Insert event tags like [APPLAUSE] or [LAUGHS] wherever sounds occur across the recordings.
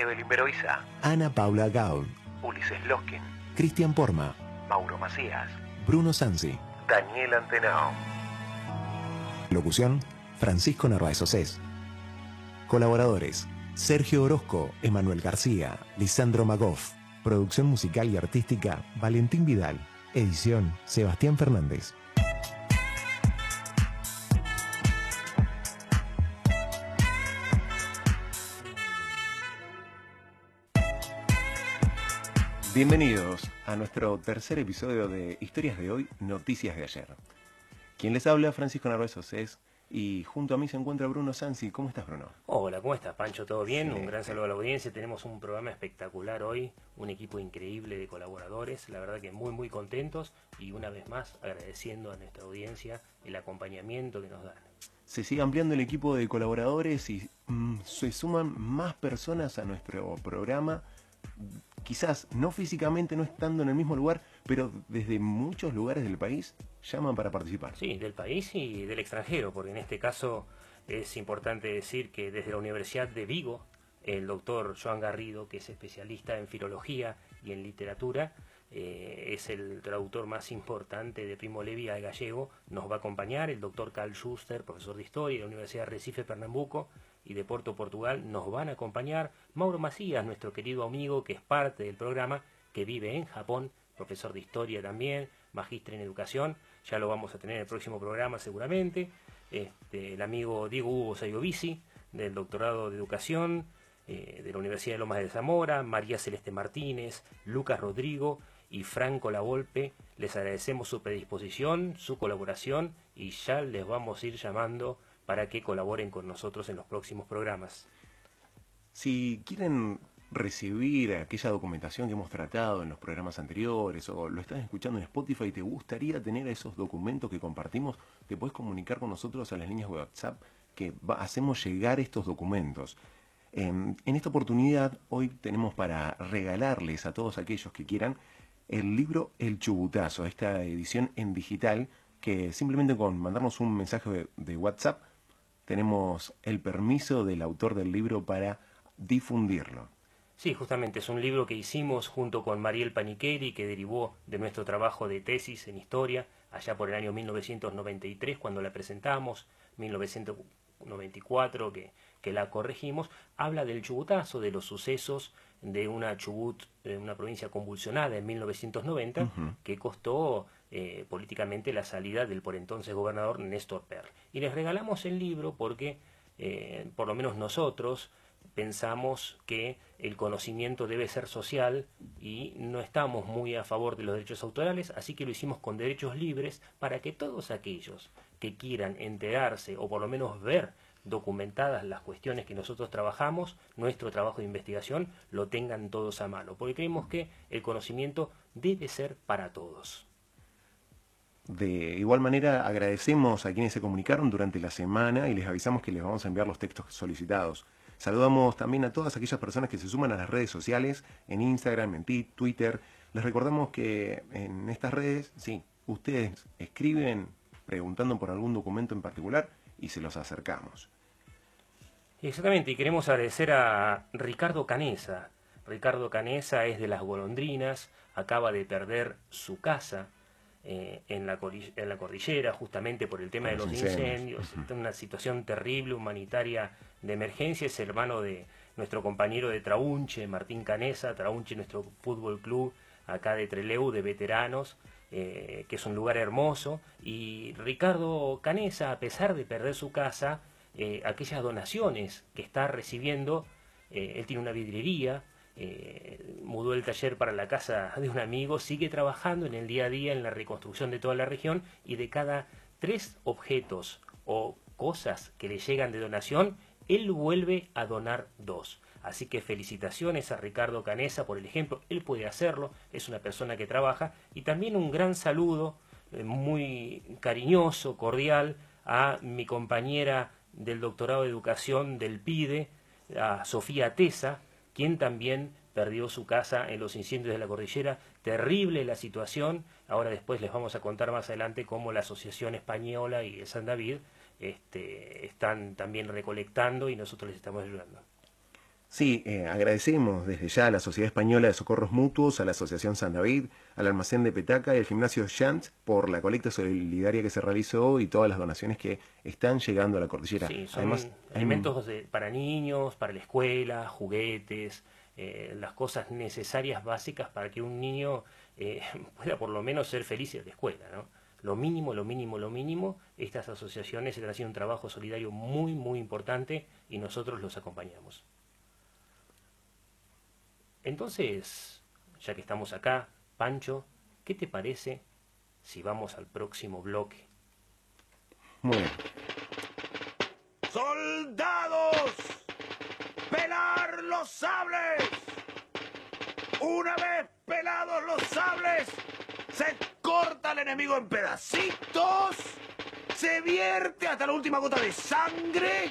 Evelyn Beroiza, Ana Paula Gaul, Ulises Loskin, Cristian Porma, Mauro Macías, Bruno Sansi. Daniel Antenao. Locución, Francisco Narváez Océs. Colaboradores, Sergio Orozco, Emanuel García, Lisandro Magoff. Producción musical y artística, Valentín Vidal. Edición, Sebastián Fernández. Bienvenidos a nuestro tercer episodio de Historias de hoy, Noticias de ayer. Quien les habla, Francisco Narváez Océs, y junto a mí se encuentra Bruno Sansi. ¿Cómo estás, Bruno? Hola, ¿cómo estás, Pancho? ¿Todo bien? Sí, un gran saludo a la audiencia. Tenemos un programa espectacular hoy, un equipo increíble de colaboradores. La verdad que muy, muy contentos y una vez más agradeciendo a nuestra audiencia el acompañamiento que nos dan. Se sigue ampliando el equipo de colaboradores y mm, se suman más personas a nuestro programa. Quizás no físicamente, no estando en el mismo lugar, pero desde muchos lugares del país llaman para participar. Sí, del país y del extranjero, porque en este caso es importante decir que desde la Universidad de Vigo, el doctor Joan Garrido, que es especialista en filología y en literatura, eh, es el traductor más importante de Primo Levi al gallego, nos va a acompañar. El doctor Carl Schuster, profesor de historia de la Universidad de Recife, Pernambuco y de Porto, Portugal, nos van a acompañar. Mauro Macías, nuestro querido amigo que es parte del programa, que vive en Japón, profesor de historia también, magíster en educación, ya lo vamos a tener en el próximo programa seguramente. Este, el amigo Diego Hugo Sayovici, del doctorado de educación eh, de la Universidad de Lomas de Zamora, María Celeste Martínez, Lucas Rodrigo y Franco Lavolpe. Les agradecemos su predisposición, su colaboración y ya les vamos a ir llamando para que colaboren con nosotros en los próximos programas. Si quieren recibir aquella documentación que hemos tratado en los programas anteriores o lo estás escuchando en Spotify y te gustaría tener esos documentos que compartimos, te puedes comunicar con nosotros a las líneas WhatsApp que va- hacemos llegar estos documentos. En, en esta oportunidad, hoy tenemos para regalarles a todos aquellos que quieran el libro El Chubutazo, esta edición en digital que simplemente con mandarnos un mensaje de WhatsApp tenemos el permiso del autor del libro para difundirlo. Sí, justamente es un libro que hicimos junto con Mariel Panicheri, que derivó de nuestro trabajo de tesis en historia, allá por el año 1993, cuando la presentamos, 1994, que, que la corregimos, habla del chubutazo, de los sucesos de una Chubut, una provincia convulsionada en 1990, que costó eh, políticamente la salida del por entonces gobernador Néstor Perl. Y les regalamos el libro porque, eh, por lo menos nosotros, pensamos que el conocimiento debe ser social y no estamos muy a favor de los derechos autorales, así que lo hicimos con derechos libres para que todos aquellos que quieran enterarse o por lo menos ver documentadas las cuestiones que nosotros trabajamos, nuestro trabajo de investigación, lo tengan todos a mano, porque creemos que el conocimiento debe ser para todos. De igual manera, agradecemos a quienes se comunicaron durante la semana y les avisamos que les vamos a enviar los textos solicitados. Saludamos también a todas aquellas personas que se suman a las redes sociales, en Instagram, en Twitter. Les recordamos que en estas redes, sí, ustedes escriben preguntando por algún documento en particular y se los acercamos. Exactamente, y queremos agradecer a Ricardo Canesa. Ricardo Canesa es de las golondrinas, acaba de perder su casa eh, en, la corri- en la cordillera justamente por el tema de los incendios. incendios. Está en una situación terrible, humanitaria, de emergencia. Es hermano de nuestro compañero de Traunche, Martín Canesa. Traunche, nuestro fútbol club acá de Treleu, de veteranos, eh, que es un lugar hermoso. Y Ricardo Canesa, a pesar de perder su casa, eh, aquellas donaciones que está recibiendo, eh, él tiene una vidriería, eh, mudó el taller para la casa de un amigo, sigue trabajando en el día a día en la reconstrucción de toda la región y de cada tres objetos o cosas que le llegan de donación, él vuelve a donar dos. Así que felicitaciones a Ricardo Canesa por el ejemplo, él puede hacerlo, es una persona que trabaja y también un gran saludo eh, muy cariñoso, cordial a mi compañera del doctorado de educación del PIDE, a Sofía Tesa, quien también perdió su casa en los incendios de la cordillera. Terrible la situación. Ahora después les vamos a contar más adelante cómo la Asociación Española y de San David este, están también recolectando y nosotros les estamos ayudando. Sí, eh, agradecemos desde ya a la Sociedad Española de Socorros Mutuos, a la Asociación San David, al Almacén de Petaca y al Gimnasio Shant por la colecta solidaria que se realizó y todas las donaciones que están llegando a la cordillera. Sí, son Además, alimentos para niños, para la escuela, juguetes, eh, las cosas necesarias básicas para que un niño eh, [LAUGHS] pueda por lo menos ser feliz en la escuela, ¿no? Lo mínimo, lo mínimo, lo mínimo, estas asociaciones están haciendo un trabajo solidario muy, muy importante y nosotros los acompañamos. Entonces, ya que estamos acá, Pancho, ¿qué te parece si vamos al próximo bloque? Muy bien. ¡Soldados! ¡Pelar los sables! Una vez pelados los sables, se corta al enemigo en pedacitos, se vierte hasta la última gota de sangre,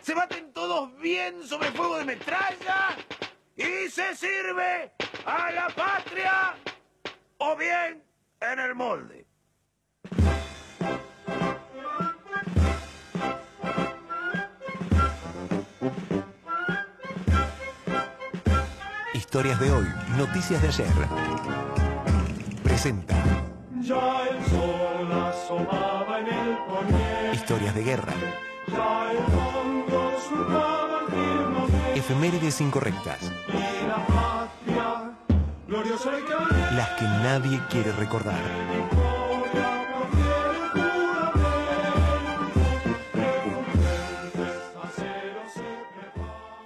se baten todos bien sobre fuego de metralla y se sirve a la patria o bien en el molde. Historias de hoy, noticias de ayer. Presenta. Ya el sol asomaba en el poniente. Historias de guerra. Ya el fondo surcaba el firmamento. Efemérides incorrectas. Las que nadie quiere recordar.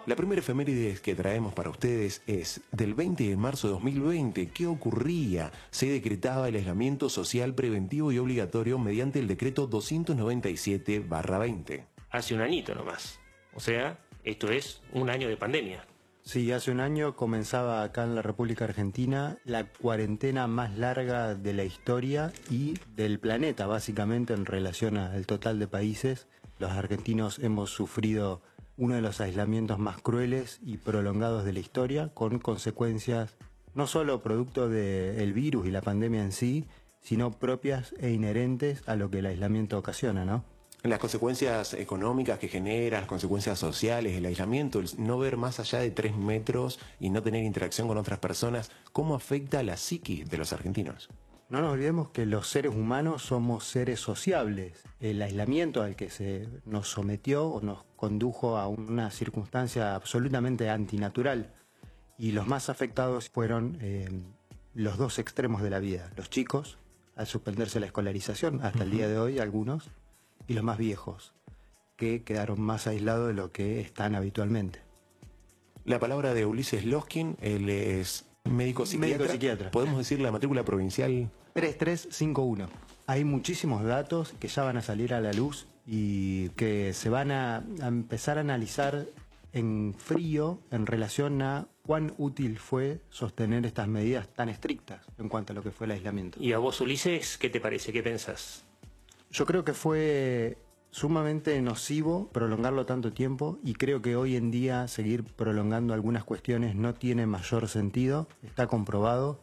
La primera efeméride que traemos para ustedes es del 20 de marzo de 2020. ¿Qué ocurría? Se decretaba el aislamiento social preventivo y obligatorio mediante el decreto 297-20. Hace un añito nomás. O sea, esto es un año de pandemia. Sí, hace un año comenzaba acá en la República Argentina la cuarentena más larga de la historia y del planeta, básicamente en relación al total de países. Los argentinos hemos sufrido uno de los aislamientos más crueles y prolongados de la historia, con consecuencias no solo producto del virus y la pandemia en sí, sino propias e inherentes a lo que el aislamiento ocasiona, ¿no? Las consecuencias económicas que genera, las consecuencias sociales, el aislamiento, el no ver más allá de tres metros y no tener interacción con otras personas, ¿cómo afecta a la psiquis de los argentinos? No nos olvidemos que los seres humanos somos seres sociables. El aislamiento al que se nos sometió o nos condujo a una circunstancia absolutamente antinatural. Y los más afectados fueron eh, los dos extremos de la vida. Los chicos, al suspenderse la escolarización, hasta el día de hoy algunos, y los más viejos, que quedaron más aislados de lo que están habitualmente. La palabra de Ulises Loskin, él es médico psiquiatra. Médico psiquiatra. Podemos decir la matrícula provincial 3351. Hay muchísimos datos que ya van a salir a la luz y que se van a, a empezar a analizar en frío en relación a cuán útil fue sostener estas medidas tan estrictas en cuanto a lo que fue el aislamiento. ¿Y a vos, Ulises, qué te parece? ¿Qué pensás? Yo creo que fue sumamente nocivo prolongarlo tanto tiempo y creo que hoy en día seguir prolongando algunas cuestiones no tiene mayor sentido, está comprobado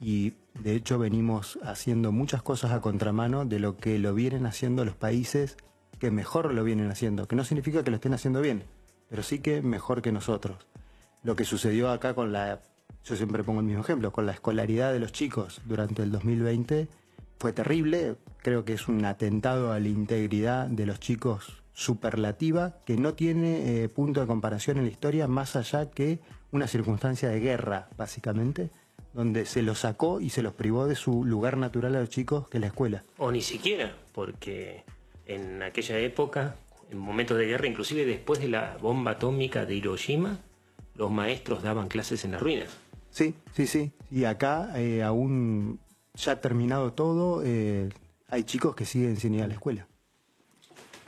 y de hecho venimos haciendo muchas cosas a contramano de lo que lo vienen haciendo los países que mejor lo vienen haciendo, que no significa que lo estén haciendo bien, pero sí que mejor que nosotros. Lo que sucedió acá con la, yo siempre pongo el mismo ejemplo, con la escolaridad de los chicos durante el 2020 fue terrible, creo que es un atentado a la integridad de los chicos superlativa que no tiene eh, punto de comparación en la historia más allá que una circunstancia de guerra, básicamente, donde se los sacó y se los privó de su lugar natural a los chicos, que es la escuela. O ni siquiera, porque en aquella época, en momentos de guerra, inclusive después de la bomba atómica de Hiroshima, los maestros daban clases en las ruinas. Sí, sí, sí. Y acá, eh, aún ya terminado todo, eh, hay chicos que siguen sin ir a la escuela.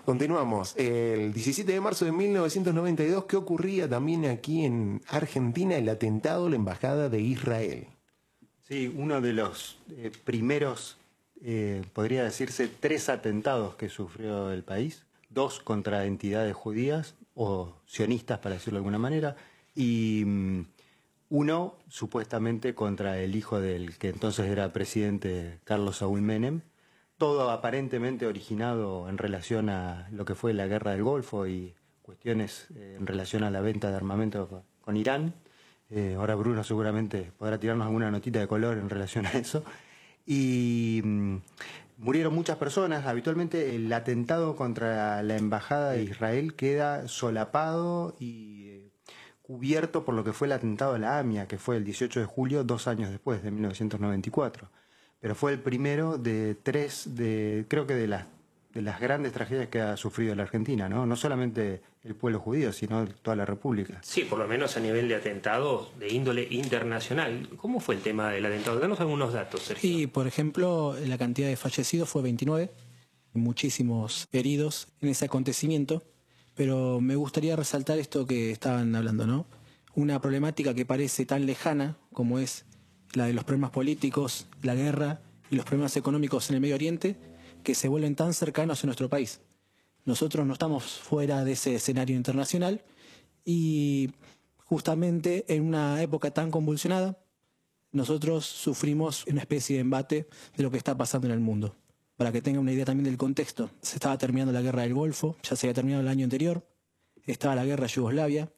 Continuamos. El 17 de marzo de 1992, ¿qué ocurría también aquí en Argentina? El atentado a la Embajada de Israel. Sí, uno de los eh, primeros, eh, podría decirse, tres atentados que sufrió el país. Dos contra entidades judías o sionistas, para decirlo de alguna manera, y mm, uno supuestamente contra el hijo del que entonces era presidente Carlos Saúl Menem. Todo aparentemente originado en relación a lo que fue la guerra del Golfo y cuestiones eh, en relación a la venta de armamento con- Irán. Eh, ahora Bruno seguramente podrá tirarnos alguna notita de color en relación a eso. Y mm, murieron muchas personas. Habitualmente el atentado contra la embajada de Israel queda solapado y eh, cubierto por lo que fue el atentado a la AMIA, que fue el 18 de julio, dos años después, de 1994. Pero fue el primero de tres, de, creo que de las, de las grandes tragedias que ha sufrido la Argentina, ¿no? No solamente el pueblo judío, sino toda la República. Sí, por lo menos a nivel de atentados de índole internacional. ¿Cómo fue el tema del atentado? Danos algunos datos, Sergio. Y, por ejemplo, la cantidad de fallecidos fue 29, muchísimos heridos en ese acontecimiento, pero me gustaría resaltar esto que estaban hablando, ¿no? Una problemática que parece tan lejana como es la de los problemas políticos, la guerra y los problemas económicos en el Medio Oriente, que se vuelven tan cercanos en nuestro país. Nosotros no estamos fuera de ese escenario internacional y justamente en una época tan convulsionada, nosotros sufrimos una especie de embate de lo que está pasando en el mundo. Para que tengan una idea también del contexto, se estaba terminando la guerra del Golfo, ya se había terminado el año anterior, estaba la guerra de Yugoslavia,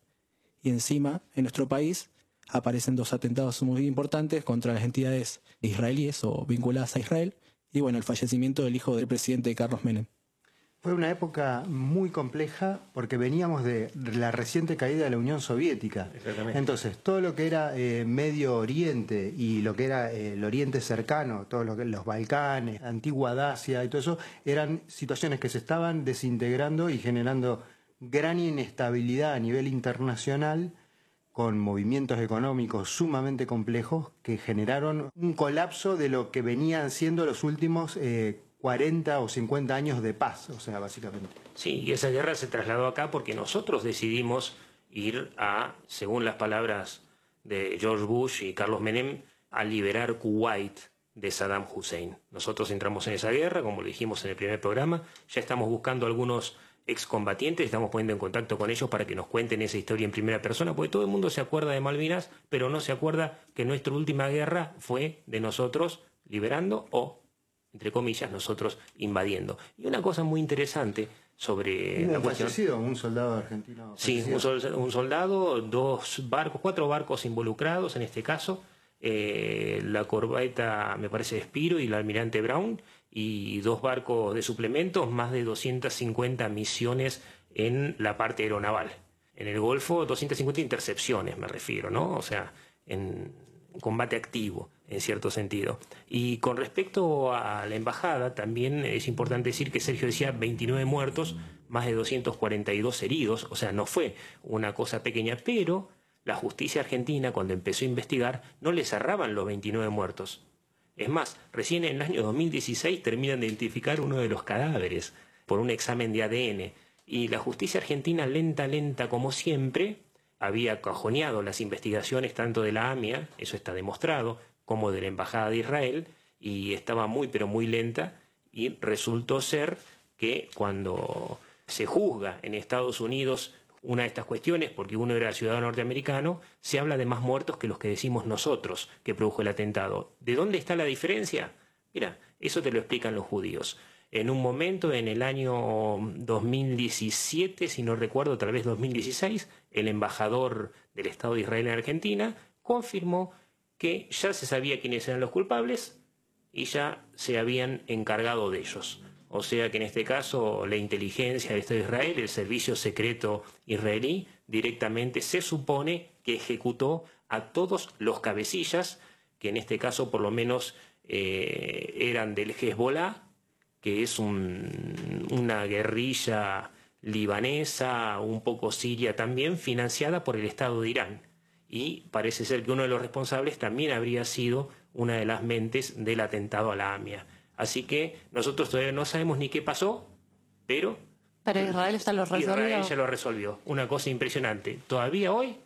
y encima, en nuestro país, aparecen dos atentados muy importantes contra las entidades israelíes o vinculadas a Israel, y bueno, el fallecimiento del hijo del presidente Carlos Menem. Fue una época muy compleja porque veníamos de la reciente caída de la Unión Soviética. Exactamente. Entonces, todo lo que era eh, Medio Oriente y lo que era eh, el Oriente cercano, todo lo que los Balcanes, antigua Dacia y todo eso, eran situaciones que se estaban desintegrando y generando gran inestabilidad a nivel internacional con movimientos económicos sumamente complejos que generaron un colapso de lo que venían siendo los últimos eh, 40 o 50 años de paz, o sea, básicamente. Sí, y esa guerra se trasladó acá porque nosotros decidimos ir a, según las palabras de George Bush y Carlos Menem, a liberar Kuwait de Saddam Hussein. Nosotros entramos en esa guerra, como lo dijimos en el primer programa, ya estamos buscando algunos excombatientes, estamos poniendo en contacto con ellos para que nos cuenten esa historia en primera persona, porque todo el mundo se acuerda de Malvinas, pero no se acuerda que nuestra última guerra fue de nosotros liberando o, entre comillas, nosotros invadiendo. Y una cosa muy interesante sobre la un cuestión... fallecido, un soldado argentino. Sí, un, sol- un soldado, dos barcos, cuatro barcos involucrados en este caso. eh, la corbeta, me parece, de Spiro y el almirante Brown, y dos barcos de suplementos, más de 250 misiones en la parte aeronaval. En el Golfo, 250 intercepciones, me refiero, ¿no? O sea, en combate activo, en cierto sentido. Y con respecto a la embajada, también es importante decir que Sergio decía 29 muertos, más de 242 heridos, o sea, no fue una cosa pequeña, pero la justicia argentina, cuando empezó a investigar, no le cerraban los 29 muertos. Es más, recién en el año 2016 terminan de identificar uno de los cadáveres por un examen de ADN. Y la justicia argentina, lenta, lenta como siempre, había cajoneado las investigaciones tanto de la AMIA, eso está demostrado, como de la Embajada de Israel, y estaba muy, pero muy lenta, y resultó ser que cuando se juzga en Estados Unidos una de estas cuestiones, porque uno era ciudadano norteamericano, se habla de más muertos que los que decimos nosotros que produjo el atentado. ¿De dónde está la diferencia? Mira, eso te lo explican los judíos. En un momento, en el año 2017, si no recuerdo, tal vez 2016, el embajador del Estado de Israel en Argentina confirmó que ya se sabía quiénes eran los culpables y ya se habían encargado de ellos. O sea que en este caso la inteligencia Estado de Israel, el servicio secreto israelí, directamente se supone que ejecutó a todos los cabecillas, que en este caso por lo menos eh, eran del Hezbollah, que es un- una guerrilla libanesa, un poco siria también, financiada por el Estado de Irán. Y parece ser que uno de los responsables también habría sido una de las mentes del atentado a la AMIA. Así que nosotros todavía no sabemos ni qué pasó, pero Pero Israel ya lo resolvió. Israel ya lo resolvió. Una cosa impresionante. Todavía hoy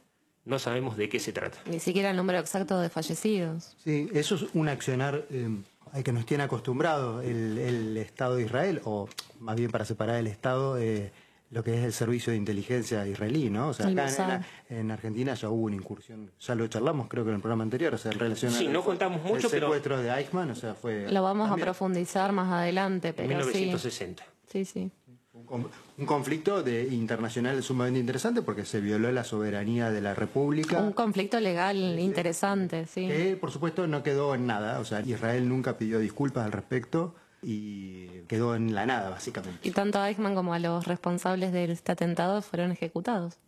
no sabemos de qué se trata. Ni siquiera el número exacto de fallecidos. Sí, eso es un accionar eh, al que nos tiene acostumbrado el, el Estado de Israel, o más bien para separar el Estado, eh, lo que es el servicio de inteligencia israelí, ¿no? O sea, El acá en, en Argentina ya hubo una incursión, ya lo charlamos creo que en el programa anterior, o sea, en relación Sí, al no contamos mucho, el pero- secuestro de Eichmann, o sea, fue Lo vamos a profundizar más adelante, En pero 1960. sí. Sí, sí. un, con- un conflicto de, internacional sumamente interesante porque se violó la soberanía de la República. Un conflicto legal interesante, sí. que por supuesto no quedó en nada, o sea, Israel nunca pidió disculpas al respecto y quedó en la nada, básicamente. Y tanto a Eichmann como a los responsables de este atentado fueron ejecutados.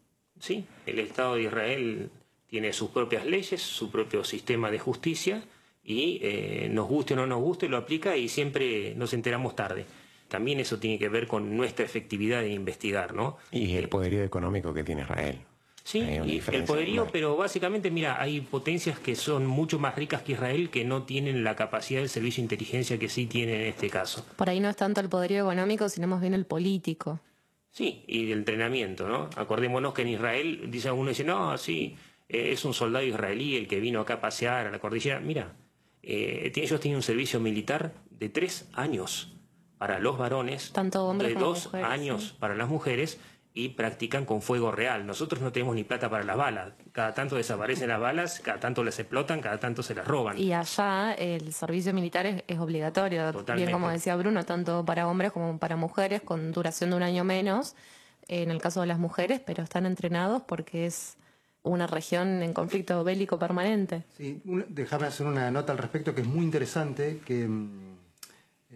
Sí, el Estado de Israel tiene sus propias leyes, su propio sistema de justicia y eh, nos guste o no nos guste, lo aplica y siempre nos enteramos tarde. También eso tiene que ver con nuestra efectividad de investigar, ¿no? Y el poderío económico que tiene Israel. Sí, y el poderío, enorme. pero básicamente, mira, hay potencias que son mucho más ricas que Israel que no tienen la capacidad del servicio de inteligencia que sí tiene en este caso. Por ahí no es tanto el poderío económico, sino más bien el político. Sí, y del entrenamiento, ¿no? Acordémonos que en Israel, dice uno, dice, no, sí, eh, es un soldado israelí el que vino acá a pasear a la cordillera. Mira, eh, tiene- ellos tienen un servicio militar de tres años para los varones, Tanto hombres de como dos mujeres, años sí. para las mujeres y practican con fuego real. Nosotros no tenemos ni plata para las balas. Cada tanto desaparecen las balas, cada tanto las explotan, cada tanto se las roban. Y allá el servicio militar es, es obligatorio, Totalmente. bien como decía Bruno, tanto para hombres como para mujeres, con duración de un año menos, en el caso de las mujeres, pero están entrenados porque es una región en conflicto bélico permanente. Sí, déjame hacer una nota al respecto que es muy interesante, que mm,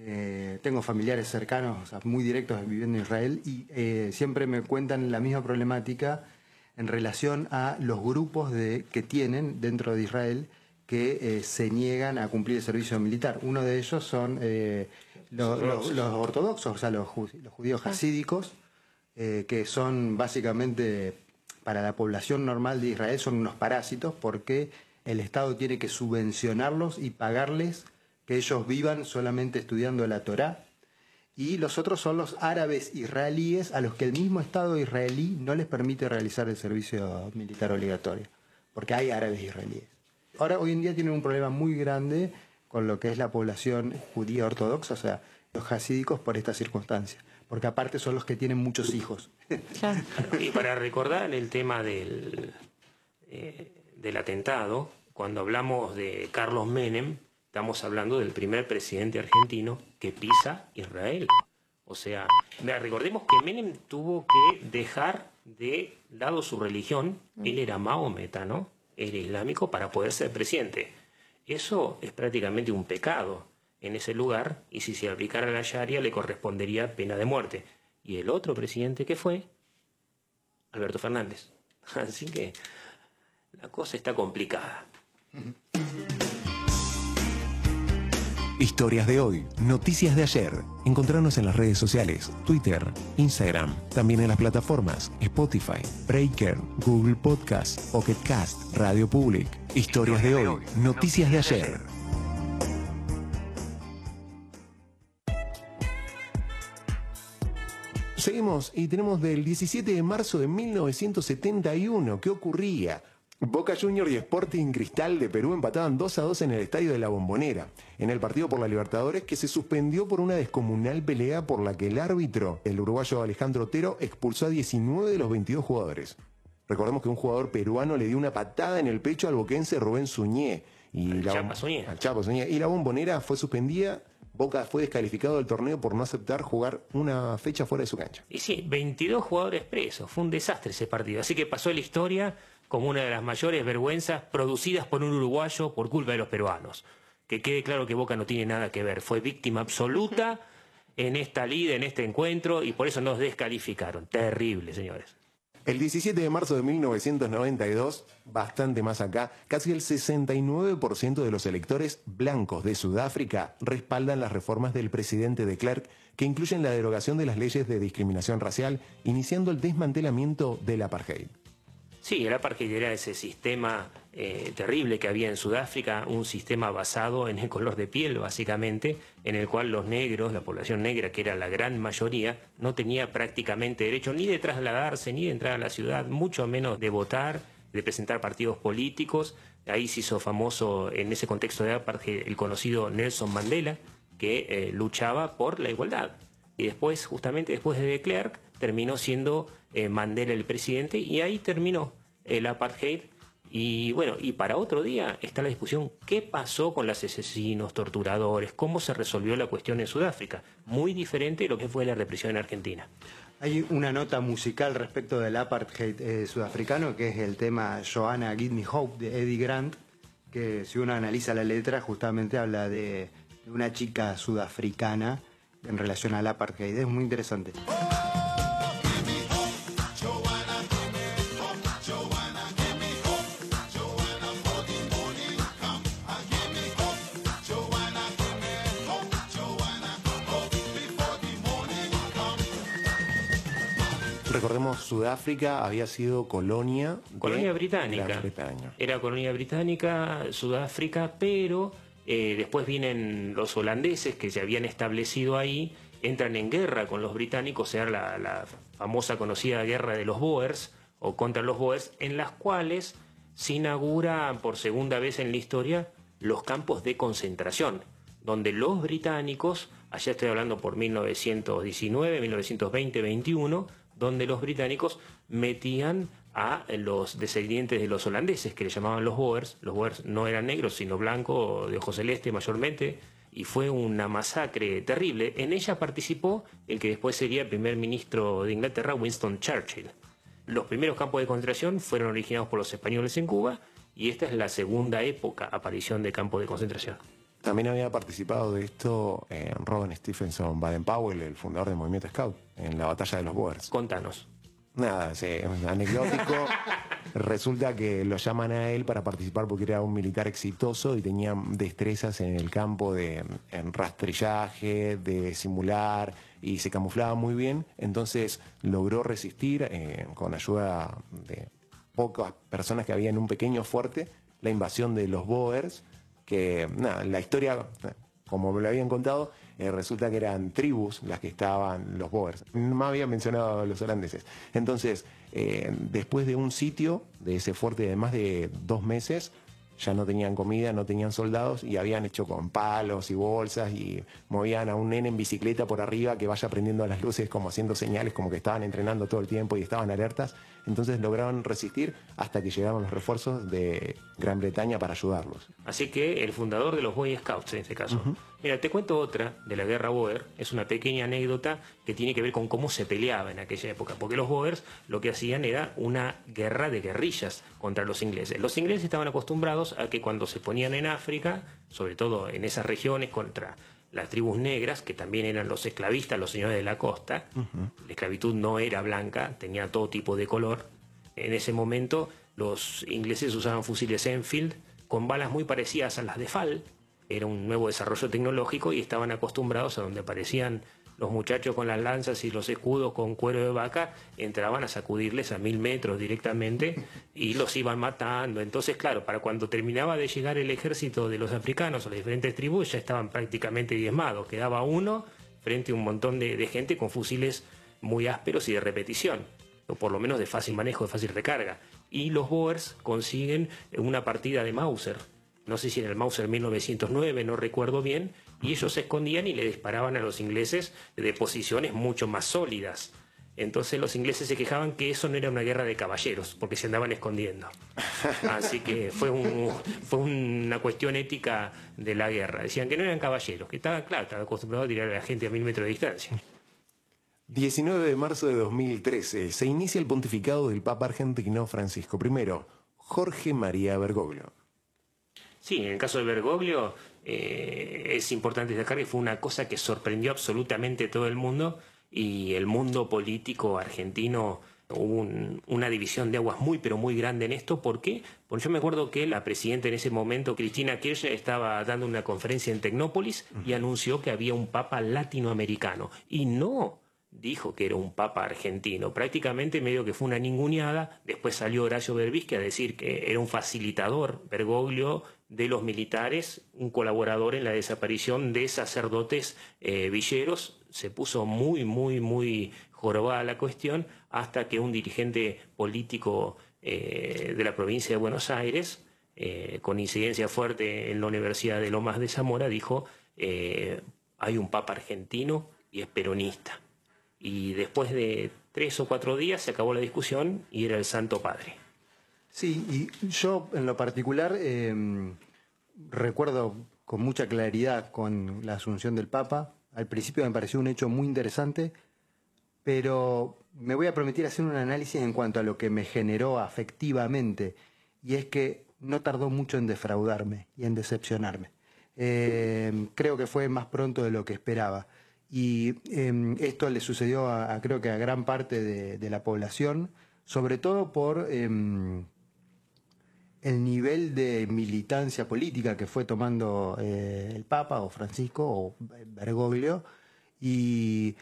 eh, tengo familiares cercanos, o sea, muy directos viviendo en Israel, y eh, siempre me cuentan la misma problemática en relación a los grupos de, que tienen dentro de Israel que eh, se niegan a cumplir el servicio militar. Uno de ellos son eh, lo- lo- los ortodoxos, o sea, los, los judíos hasídicos, eh, que son básicamente para la población normal de Israel son unos parásitos porque el Estado tiene que subvencionarlos y pagarles que ellos vivan solamente estudiando la Torá. Y los otros son los árabes israelíes a los que el mismo Estado israelí no les permite realizar el servicio militar obligatorio, porque hay árabes israelíes. Ahora, hoy en día tienen un problema muy grande con lo que es la población judía ortodoxa, o sea, los hasídicos por esta circunstancia, porque aparte son los que tienen muchos hijos. Claro. [LAUGHS] Y para recordar el tema del, eh, del atentado, cuando hablamos de Carlos Menem, estamos hablando del primer presidente argentino que pisa Israel. O sea, recordemos que Menem tuvo que dejar de lado su religión, él era maometa, ¿no? Era islámico para poder ser presidente. Eso es prácticamente un pecado en ese lugar y si se aplicara la Sharia le correspondería pena de muerte. Y el otro presidente que fue, Alberto Fernández. [LAUGHS] Así que la cosa está complicada. Historias de hoy, noticias de ayer. Encontrarnos en las redes sociales, Twitter, Instagram, también en las plataformas Spotify, Breaker, Google Podcast, Pocket Cast, Radio Public. Historias de hoy, noticias de ayer. Seguimos y tenemos del 17 de marzo de 1971. ¿Qué ocurría? Boca Junior y Sporting Cristal de Perú empataban 2 a 2 en el estadio de la Bombonera, en el partido por la Libertadores que se suspendió por una descomunal pelea por la que el árbitro, el uruguayo Alejandro Otero, expulsó a 19 de los 22 jugadores. Recordemos que un jugador peruano le dio una patada en el pecho al boquense Rubén Suñé. Y Al la, Chapa Suñé. al Suñé. Y la Bombonera fue suspendida. Boca fue descalificado del torneo por no aceptar jugar una fecha fuera de su cancha. Y sí, 22 jugadores presos. Fue un desastre ese partido. Así que pasó la historia como una de las mayores vergüenzas producidas por un uruguayo por culpa de los peruanos. Que quede claro que Boca no tiene nada que ver. Fue víctima absoluta en esta lida, en este encuentro, y por eso nos descalificaron. Terrible, señores. El 17 de marzo de 1992, bastante más acá, casi el 69% de los electores blancos de Sudáfrica respaldan las reformas del presidente de Klerk que incluyen la derogación de las leyes de discriminación racial, iniciando el desmantelamiento del apartheid. Sí, el apartheid era ese sistema eh, terrible que había en Sudáfrica, un sistema basado en el color de piel, básicamente, en el cual los negros, la población negra, que era la gran mayoría, no tenía prácticamente derecho ni de trasladarse, ni de entrar a la ciudad, mucho menos de votar, de presentar partidos políticos. Ahí se hizo famoso en ese contexto de apartheid el conocido Nelson Mandela, que eh, luchaba por la igualdad. Y después, justamente después de De terminó siendo eh, Mandela el presidente y ahí terminó el apartheid. Y bueno, y para otro día está la discusión, ¿qué pasó con los asesinos, torturadores? ¿Cómo se resolvió la cuestión en Sudáfrica? Muy diferente de lo que fue la represión en Argentina. Hay una nota musical respecto del apartheid eh, sudafricano, que es el tema Joanna Give Me Hope de Eddie Grant, que si uno analiza la letra justamente habla de, de una chica sudafricana en relación al apartheid. Es muy interesante. Recordemos, Sudáfrica había sido colonia de Colonia británica. Gran Bretaña. Era colonia británica, Sudáfrica, pero eh, después vienen los holandeses que se habían establecido ahí, entran en guerra con los británicos, o sea, la, la famosa conocida guerra de los Boers o contra los Boers, en las cuales se inaugura por segunda vez en la historia los campos de concentración, donde los británicos, allá estoy hablando por 1919, 1920, 21, donde los británicos metían a los descendientes de los holandeses, que le llamaban los Boers. Los Boers no eran negros, sino blancos, de ojos celeste mayormente, y fue una masacre terrible. En ella participó el que después sería primer ministro de Inglaterra, Winston Churchill. Los primeros campos de concentración fueron originados por los españoles en Cuba, y esta es la segunda época aparición de campos de concentración. También había participado de esto eh, Robin Stephenson Baden-Powell, el fundador del movimiento Scout, en la batalla de los Boers. Contanos. Nada, sí, anecdótico. [LAUGHS] Resulta que lo llaman a él para participar porque era un militar exitoso y tenía destrezas en el campo de en rastrillaje, de simular y se camuflaba muy bien. Entonces logró resistir eh, con ayuda de pocas personas que había en un pequeño fuerte la invasión de los Boers. Que nada, la historia, como me lo habían contado, eh, resulta que eran tribus las que estaban los Boers. No me había mencionado a los holandeses. Entonces, eh, después de un sitio de ese fuerte de más de dos meses, ya no tenían comida, no tenían soldados y habían hecho con palos y bolsas y movían a un nene en bicicleta por arriba que vaya prendiendo las luces como haciendo señales como que estaban entrenando todo el tiempo y estaban alertas. Entonces lograron resistir hasta que llegaron los refuerzos de Gran Bretaña para ayudarlos. Así que el fundador de los Boy Scouts en este caso. Mira, te cuento otra de la guerra Boer. Es una pequeña anécdota que tiene que ver con cómo se peleaba en aquella época. Porque los Boers lo que hacían era una guerra de guerrillas contra los ingleses. Los ingleses estaban acostumbrados a que cuando se ponían en África, sobre todo en esas regiones contra las tribus negras, que también eran los esclavistas, los señores de la costa, la esclavitud no era blanca, tenía todo tipo de color. En ese momento los ingleses usaban fusiles Enfield con balas muy parecidas a las de FAL, era un nuevo desarrollo tecnológico y estaban acostumbrados a donde aparecían los muchachos con las lanzas y los escudos con cuero de vaca, entraban a sacudirles a mil metros directamente y los iban matando. Entonces, claro, para cuando terminaba de llegar el ejército de los africanos o las diferentes tribus, ya estaban prácticamente diezmados. Quedaba uno frente a un montón de, gente con fusiles muy ásperos y de repetición, o por lo menos de fácil manejo, de fácil recarga. Y los Boers consiguen una partida de Mauser, no sé si en el Mauser 1909, no recuerdo bien, y ellos se escondían y le disparaban a los ingleses de posiciones mucho más sólidas. Entonces los ingleses se quejaban que eso no era una guerra de caballeros, porque se andaban escondiendo. [LAUGHS] Así que fue, un- fue una cuestión ética de la guerra. Decían que no eran caballeros, que estaban, claro, estaban acostumbrados a tirar a la gente a mil metros de distancia. 19 de marzo de 2013 se inicia el pontificado del Papa argentino Francisco I, Jorge María Bergoglio. Sí, en el caso de Bergoglio eh, es importante destacar que fue una cosa que sorprendió absolutamente todo el mundo y el mundo político argentino hubo un- una división de aguas muy pero muy grande en esto. ¿Por qué? Porque yo me acuerdo que la presidenta en ese momento, Cristina Kirchner, estaba dando una conferencia en Tecnópolis y anunció que había un papa latinoamericano. Y no dijo que era un papa argentino. Prácticamente medio que fue una ninguneada. Después salió Horacio Berbisque a decir que era un facilitador, Bergoglio, de los militares, un colaborador en la desaparición de sacerdotes eh, villeros. Se puso muy, muy, muy jorobada la cuestión hasta que un dirigente político eh, de la provincia de Buenos Aires, eh, con incidencia fuerte en la Universidad de Lomas de Zamora, dijo, hay un papa argentino y es peronista. Y después de tres o cuatro días se acabó la discusión y era el Santo Padre. Sí, y yo en lo particular em, recuerdo con mucha claridad con la asunción del Papa. Al principio me pareció un hecho muy interesante, pero me voy a permitir hacer un análisis en cuanto a lo que me generó afectivamente, y es que no tardó mucho en defraudarme y en decepcionarme. Em, creo que fue más pronto de lo que esperaba. Y em, esto le sucedió a, creo que a gran parte de, la población, sobre todo por el nivel de militancia política que fue tomando eh, el Papa o Francisco o Bergoglio y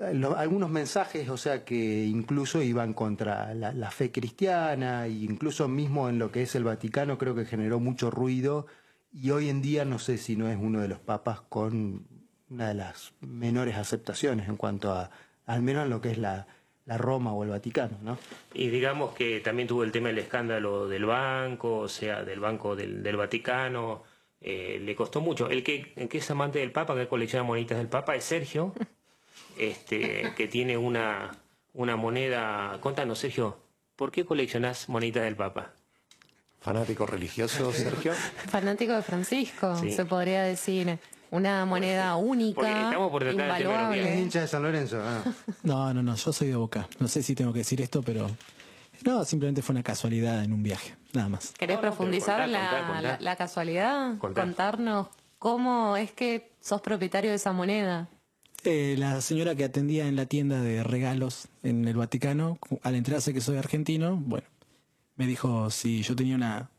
eh, algunos mensajes, o sea, que incluso iban contra la, fe cristiana e incluso mismo en lo que es el Vaticano creo que generó mucho ruido y hoy en día no sé si no es uno de los papas con una de las menores aceptaciones en cuanto a, al menos en lo que es la, la Roma o el Vaticano, ¿no? Y digamos que también tuvo el tema del escándalo del banco, o sea, del banco del, Vaticano, eh, le costó mucho. El que, que es amante del Papa, que colecciona monitas del Papa, es Sergio, [LAUGHS] este, que tiene una, una moneda... Contanos, Sergio, ¿por qué coleccionás monitas del Papa? ¿Fanático religioso, [LAUGHS] Sergio? Fanático de Francisco, se podría decir una moneda única, invaluable. Es hincha de San Lorenzo. Ah. No, no, no, yo soy de Boca. No sé si tengo que decir esto, pero no, simplemente fue una casualidad en un viaje, nada más. ¿Querés profundizar la, La, casualidad? Contarnos cómo es que sos propietario de esa moneda. Eh, la señora que atendía en la tienda de regalos en el Vaticano, al enterarse que soy argentino, bueno, me dijo si yo tenía una,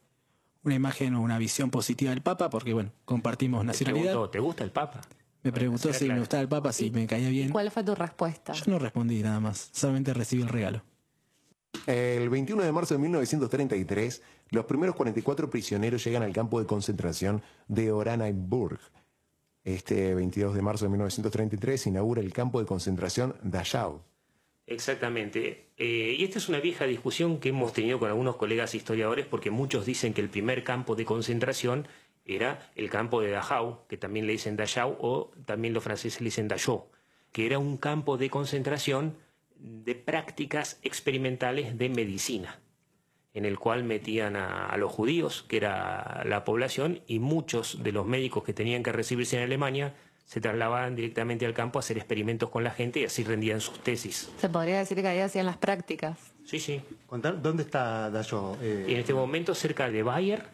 una imagen o una visión positiva del Papa, porque bueno, compartimos nacionalidad. ¿Te gusta el Papa? Me preguntó si me gustaba el Papa, si me caía bien. ¿Cuál fue tu respuesta? Yo no respondí nada más, solamente recibí el regalo. El 21 de marzo de 1933, los primeros 44 prisioneros llegan al campo de concentración de Oranienburg. Este 22 de marzo de 1933 se inaugura el campo de concentración Dachau. Exactamente. Eh, y esta es una vieja discusión que hemos tenido con algunos colegas historiadores porque muchos dicen que el primer campo de concentración era el campo de Dachau, que también le dicen Dachau o también los franceses le dicen Dachau, que era un campo de concentración de prácticas experimentales de medicina, en el cual metían a los judíos, que era la población, y muchos de los médicos que tenían que recibirse en Alemania se trasladaban directamente al campo a hacer experimentos con la gente y así rendían sus tesis. Se podría decir que ahí hacían las prácticas. Sí, sí. ¿Dónde está Dayo? Eh, en este momento cerca de Bayer,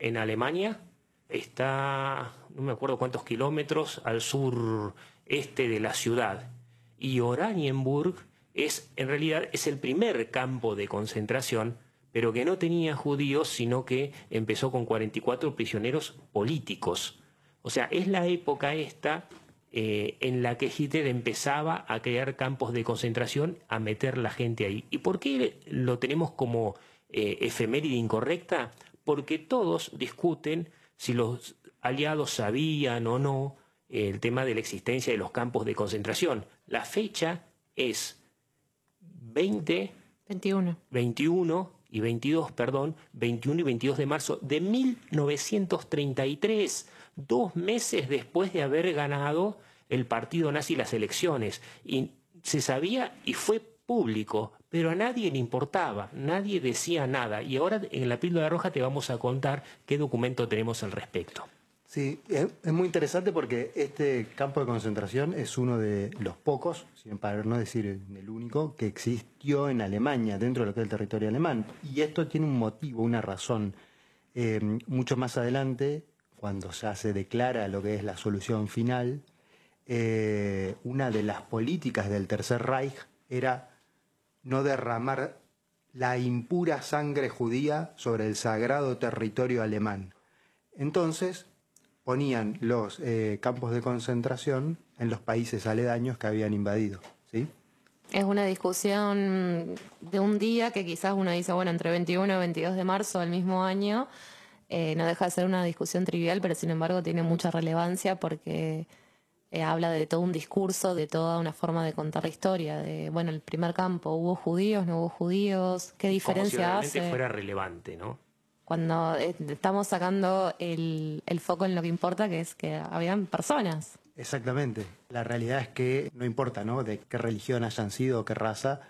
en Alemania. Está, no me acuerdo cuántos kilómetros al sur este de la ciudad. Y Oranienburg es, en realidad, es el primer campo de concentración, pero que no tenía judíos, sino que empezó con 44 prisioneros políticos o sea, es la época esta eh, en la que Hitler empezaba a crear campos de concentración, a meter la gente ahí. ¿Y por qué lo tenemos como eh, efeméride incorrecta? Porque todos discuten si los aliados sabían o no el tema de la existencia de los campos de concentración. La fecha es 20... 21. 21 y 22, perdón, 21 y 22 de marzo de 1933 dos meses después de haber ganado el partido nazi las elecciones. Y se sabía y fue público, pero a nadie le importaba, nadie decía nada. Y ahora en la píldora roja te vamos a contar qué documento tenemos al respecto. Sí, es muy interesante porque este campo de concentración es uno de los pocos, para no decir el único, que existió en Alemania, dentro de lo que es el territorio alemán. Y esto tiene un motivo, una razón. Eh, mucho más adelante, cuando ya se declara lo que es la solución final, eh, una de las políticas del Tercer Reich era no derramar la impura sangre judía sobre el sagrado territorio alemán. Entonces ponían los eh, campos de concentración en los países aledaños que habían invadido. Es una discusión de un día que quizás uno dice, bueno, entre 21 y 22 de marzo del mismo año, eh, no deja de ser una discusión trivial, pero sin embargo tiene mucha relevancia porque eh, habla de todo un discurso, de toda una forma de contar la historia, de, bueno, el primer campo, ¿hubo judíos, no hubo judíos? ¿Qué Como si diferencia realmente hace? fuera relevante, ¿no? Cuando eh, estamos sacando el, el foco en lo que importa, que es que habían personas. Exactamente. La realidad es que no importa, ¿no? De qué religión hayan sido o qué raza,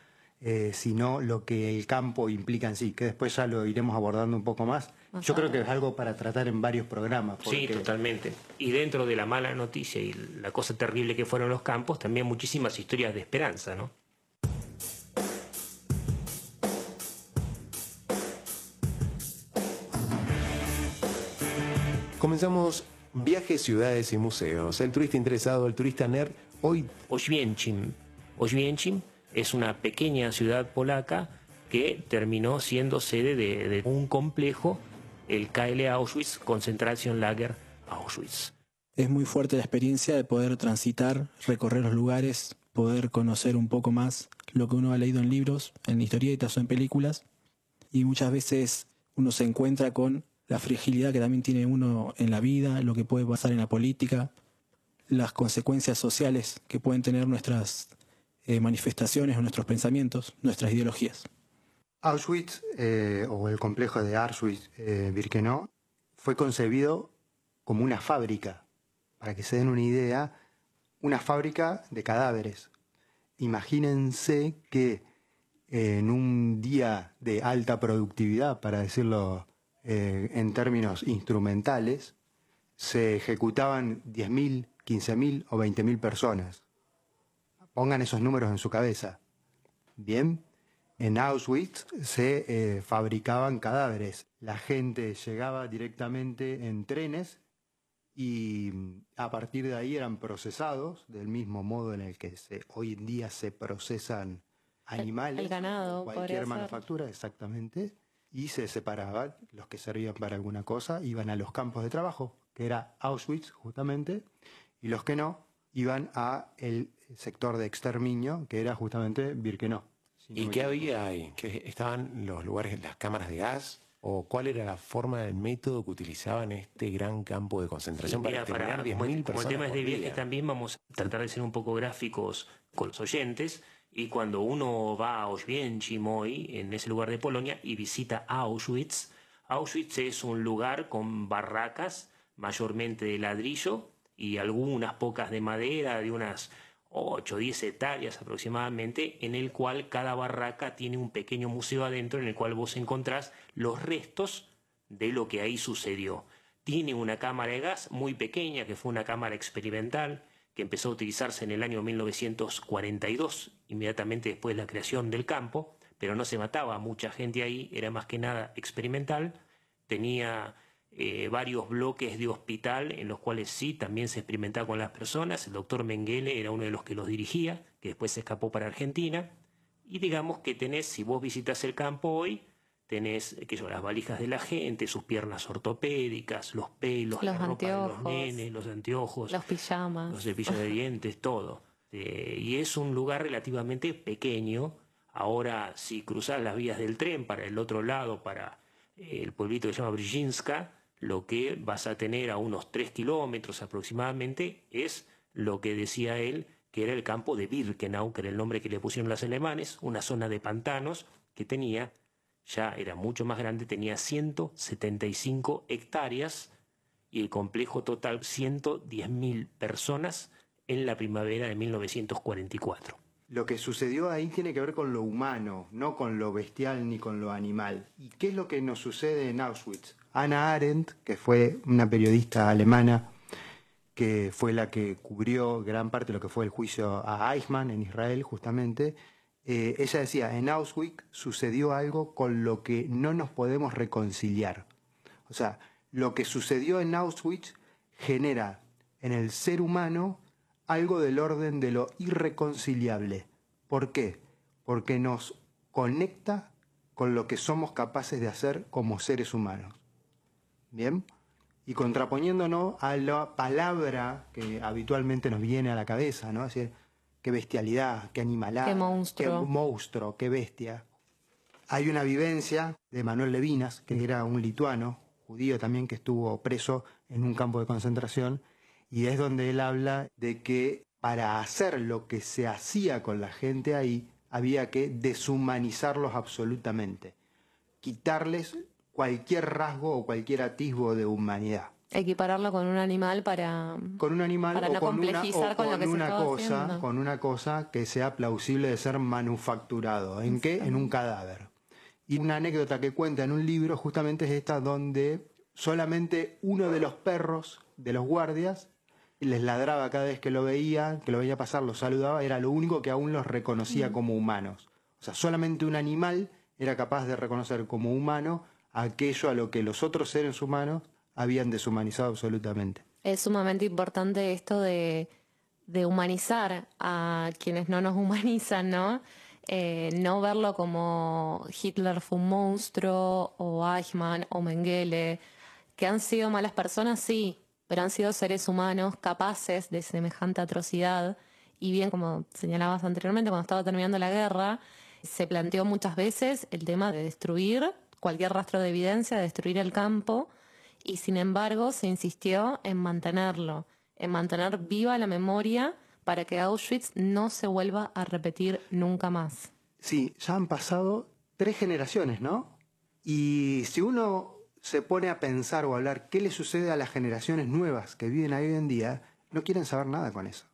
eh, sino lo que el campo implica en sí, que después ya lo iremos abordando un poco más. Yo creo que es algo para tratar en varios programas. Sí, totalmente. Y dentro de la mala noticia y la cosa terrible que fueron los campos, también muchísimas historias de esperanza, ¿no? Comenzamos viajes, ciudades y museos. El turista interesado, el turista nerd, hoy Oświęcim. Oświęcim es una pequeña ciudad polaca que terminó siendo sede de, de un complejo, el KL Auschwitz Concentration Lager Auschwitz. Es muy fuerte la experiencia de poder transitar, recorrer los lugares, poder conocer un poco más lo que uno ha leído en libros, en historietas o en películas. Y muchas veces uno se encuentra con la fragilidad que también tiene uno en la vida, lo que puede pasar en la política, las consecuencias sociales que pueden tener nuestras eh, manifestaciones o nuestros pensamientos, nuestras ideologías. Auschwitz, eh, o el complejo de Auschwitz-Birkenau, fue concebido como una fábrica. Para que se den una idea, una fábrica de cadáveres. Imagínense que en un día de alta productividad, para decirlo eh, en términos instrumentales, se ejecutaban 10.000, 15.000 o 20.000 personas. Pongan esos números en su cabeza. Bien, en Auschwitz se eh, fabricaban cadáveres. La gente llegaba directamente en trenes y mm, a partir de ahí eran procesados del mismo modo en el que se, hoy en día se procesan animales. el ganado, Cualquier ser. manufactura, exactamente. Y se separaban, los que servían para alguna cosa iban a los campos de trabajo, que era Auschwitz justamente, y los que no iban a el sector de exterminio, que era justamente Birkenau. ¿Y qué había ahí? ¿Qué estaban los lugares, las cámaras de gas? ¿O cuál era la forma, el método que utilizaban este gran campo de concentración Mira, para como, 10.000 como el personas? tema es de viajes también vamos a tratar de ser un poco gráficos con los oyentes y cuando uno va a Auschwitz hoy en ese lugar de Polonia y visita Auschwitz Auschwitz es un lugar con barracas mayormente de ladrillo y algunas pocas de madera de unas 8 o 10 hectáreas aproximadamente, en el cual cada barraca tiene un pequeño museo adentro en el cual vos encontrás los restos de lo que ahí sucedió. Tiene una cámara de gas muy pequeña, que fue una cámara experimental, que empezó a utilizarse en el año 1942, inmediatamente después de la creación del campo, pero no se mataba a mucha gente ahí, era más que nada experimental. Tenía eh, varios bloques de hospital en los cuales sí también se experimentaba con las personas. El doctor Mengele era uno de los que los dirigía, que después se escapó para Argentina. Y digamos que tenés, si vos visitas el campo hoy, tenés sé yo, las valijas de la gente, sus piernas ortopédicas, los pelos, Los la ropa de los anteojos. nenes, los anteojos, Los pijamas. los cepillos de dientes, [LAUGHS] todo. Eh, y es un lugar relativamente pequeño. Ahora, si cruzás las vías del tren para el otro lado, para eh, el pueblito que se llama Brzezinska, lo que vas a tener a unos 3 kilómetros aproximadamente es lo que decía él, que era el campo de Birkenau, que era el nombre que le pusieron los alemanes, una zona de pantanos que tenía, ya era mucho más grande, tenía 175 hectáreas y el complejo total 110.000 personas en la primavera de 1944. Lo que sucedió ahí tiene que ver con lo humano, no con lo bestial ni con lo animal. ¿Y qué es lo que nos sucede en Auschwitz? Anna Arendt, que fue una periodista alemana que fue la que cubrió gran parte de lo que fue el juicio a Eichmann en Israel, justamente, eh, ella decía, en Auschwitz sucedió algo con lo que no nos podemos reconciliar. O sea, lo que sucedió en Auschwitz genera en el ser humano algo del orden de lo irreconciliable. ¿Por qué? Porque nos conecta con lo que somos capaces de hacer como seres humanos. ¿Bien? Y contraponiéndonos a la palabra que habitualmente nos viene a la cabeza, ¿no? Es decir, qué bestialidad, qué animalada, Qué monstruo. qué monstruo, qué bestia. Hay una vivencia de Manuel Levinas, que era un lituano, judío también, que estuvo preso en un campo de concentración, y es donde él habla de que para hacer lo que se hacía con la gente ahí, había que deshumanizarlos absolutamente, quitarles cualquier rasgo o cualquier atisbo de humanidad. Equipararlo con un animal para... Con un animal Para o no con una, complejizar o con lo con que una estaba cosa, haciendo. con una cosa que sea plausible de ser manufacturado. ¿En qué? En un cadáver. Y una anécdota que cuenta en un libro justamente es esta donde solamente uno de los perros de los guardias les ladraba cada vez que lo veía, que lo veía pasar, lo saludaba, era lo único que aún los reconocía como humanos. O sea, solamente un animal era capaz de reconocer como humano aquello a lo que los otros seres humanos habían deshumanizado absolutamente. Es sumamente importante esto de, humanizar a quienes no nos humanizan, ¿no? Eh, no verlo como Hitler fue un monstruo, o Eichmann, o Mengele, que han sido malas personas, sí, pero han sido seres humanos capaces de semejante atrocidad. Y bien, como señalabas anteriormente, cuando estaba terminando la guerra, se planteó muchas veces el tema de destruir cualquier rastro de evidencia, de destruir el campo, y sin embargo se insistió en mantenerlo, en mantener viva la memoria para que Auschwitz no se vuelva a repetir nunca más. Sí, ya han pasado tres generaciones, ¿no? Y si uno se pone a pensar o a hablar qué le sucede a las generaciones nuevas que viven ahí hoy en día, no quieren saber nada con eso.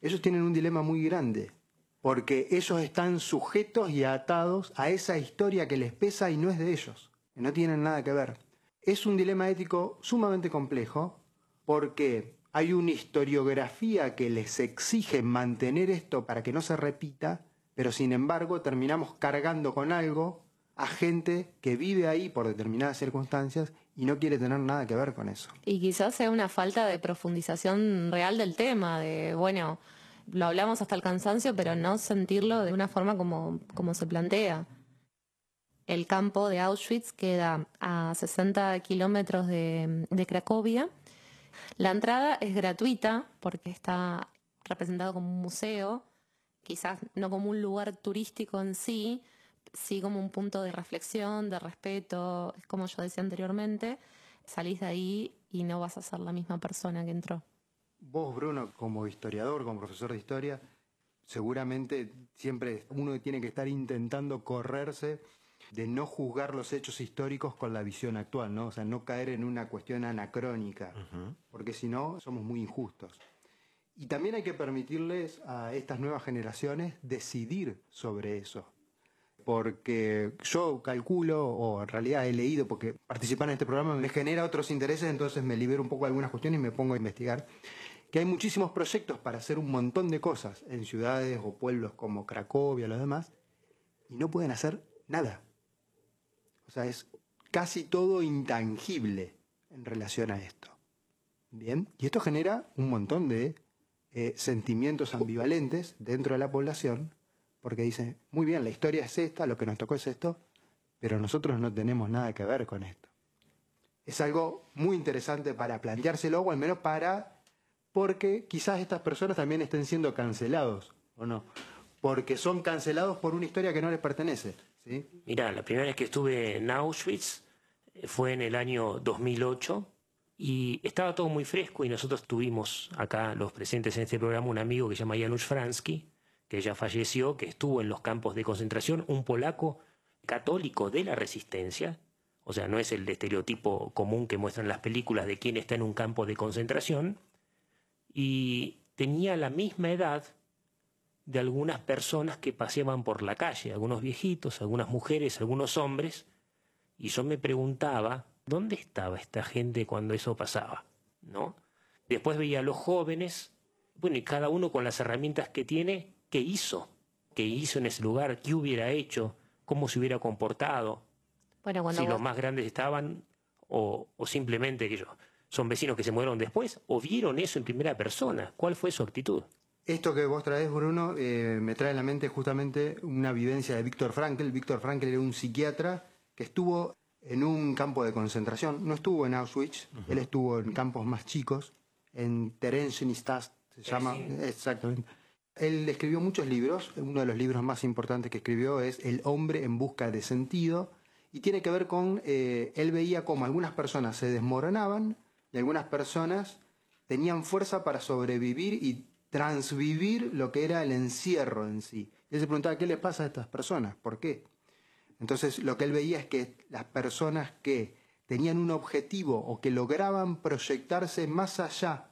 Ellos tienen un dilema muy grande, porque ellos están sujetos y atados a esa historia que les pesa y no es de ellos, que no tienen nada que ver. Es un dilema ético sumamente complejo, porque hay una historiografía que les exige mantener esto para que no se repita, pero sin embargo terminamos cargando con algo a gente que vive ahí por determinadas circunstancias y no quiere tener nada que ver con eso. Y quizás sea una falta de profundización real del tema, de, bueno, lo hablamos hasta el cansancio, pero no sentirlo de una forma como, como se plantea. El campo de Auschwitz queda a 60 kilómetros de, Cracovia. La entrada es gratuita porque está representado como un museo, quizás no como un lugar turístico en sí, sí como un punto de reflexión, de respeto, es como yo decía anteriormente, salís de ahí y no vas a ser la misma persona que entró. Vos, Bruno, como historiador, como profesor de historia, seguramente siempre uno tiene que estar intentando correrse de no juzgar los hechos históricos con la visión actual, ¿no? O sea, no caer en una cuestión anacrónica, porque si no, somos muy injustos. Y también hay que permitirles a estas nuevas generaciones decidir sobre eso. Porque yo calculo, o en realidad he leído, porque participar en este programa me genera otros intereses, entonces me libero un poco de algunas cuestiones y me pongo a investigar, que hay muchísimos proyectos para hacer un montón de cosas en ciudades o pueblos como Cracovia, los demás, y no pueden hacer nada. O sea, es casi todo intangible en relación a esto. Bien, y esto genera un montón de eh, sentimientos ambivalentes dentro de la población, porque dicen, muy bien, la historia es esta, lo que nos tocó es esto, pero nosotros no tenemos nada que ver con esto. Es algo muy interesante para planteárselo, o al menos para, porque quizás estas personas también estén siendo cancelados, ¿o no? Porque son cancelados por una historia que no les pertenece. ¿sí? Mirá, la primera vez que estuve en Auschwitz eh, fue en el año 2008 y estaba todo muy fresco y nosotros tuvimos acá, los presentes en este programa, un amigo que se llama Janusz Fransky, que ya falleció, que estuvo en los campos de concentración, un polaco católico de la resistencia, o sea, no es el estereotipo común que muestran las películas de quien está en un campo de concentración, y tenía la misma edad de algunas personas que paseaban por la calle, algunos viejitos, algunas mujeres, algunos hombres, y yo me preguntaba, ¿dónde estaba esta gente cuando eso pasaba? ¿No? Después veía a los jóvenes, bueno, y cada uno con las herramientas que tiene, ¿qué hizo? ¿Qué hizo en ese lugar? ¿Qué hubiera hecho? ¿Cómo se hubiera comportado? Bueno, si vos- los más grandes estaban, o, o simplemente que yo, son vecinos que se murieron después, o vieron eso en primera persona. ¿Cuál fue su actitud? Esto que vos traes, Bruno, eh, me trae a la mente justamente una vivencia de Víctor Frankl. Víctor Frankl era un psiquiatra que estuvo en un campo de concentración. No estuvo en Auschwitz, él estuvo en campos más chicos, en Theresienstadt, se llama, exactamente. Él escribió muchos libros. Uno de los libros más importantes que escribió es El hombre en busca de sentido. Y tiene que ver con, eh, él veía cómo algunas personas se desmoronaban y algunas personas tenían fuerza para sobrevivir y transvivir lo que era el encierro en sí. Y él se preguntaba, ¿qué le pasa a estas personas? ¿Por qué? Entonces lo que él veía es que las personas que tenían un objetivo o que lograban proyectarse más allá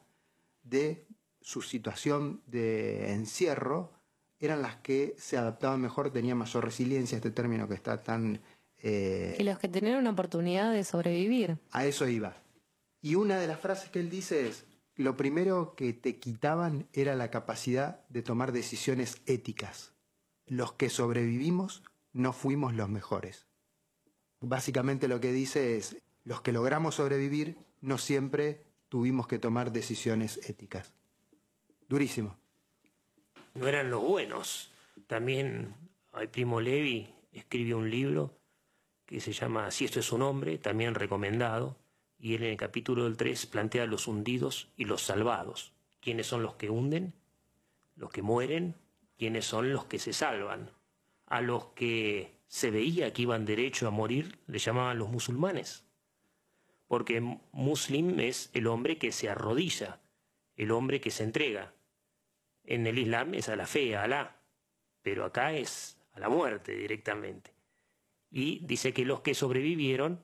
de su situación de encierro, eran las que se adaptaban mejor, tenían mayor resiliencia, este término que está tan... eh, Y los que tenían una oportunidad de sobrevivir. a eso iba. Y una de las frases que él dice es, lo primero que te quitaban era la capacidad de tomar decisiones éticas. Los que sobrevivimos no fuimos los mejores. Básicamente lo que dice es, los que logramos sobrevivir no siempre tuvimos que tomar decisiones éticas. Durísimo. no eran los buenos. También el primo Levi escribió un libro que se llama Si esto es un hombre, también recomendado, y él en el capítulo del 3 plantea los hundidos y los salvados. ¿Quiénes son los que hunden? Los que mueren. ¿Quiénes son los que se salvan? A los que se veía que iban derecho a morir le llamaban los musulmanes. Porque muslim es el hombre que se arrodilla, el hombre que se entrega. En el Islam es a la fe, a Alá, pero acá es a la muerte directamente. Y dice que los que sobrevivieron,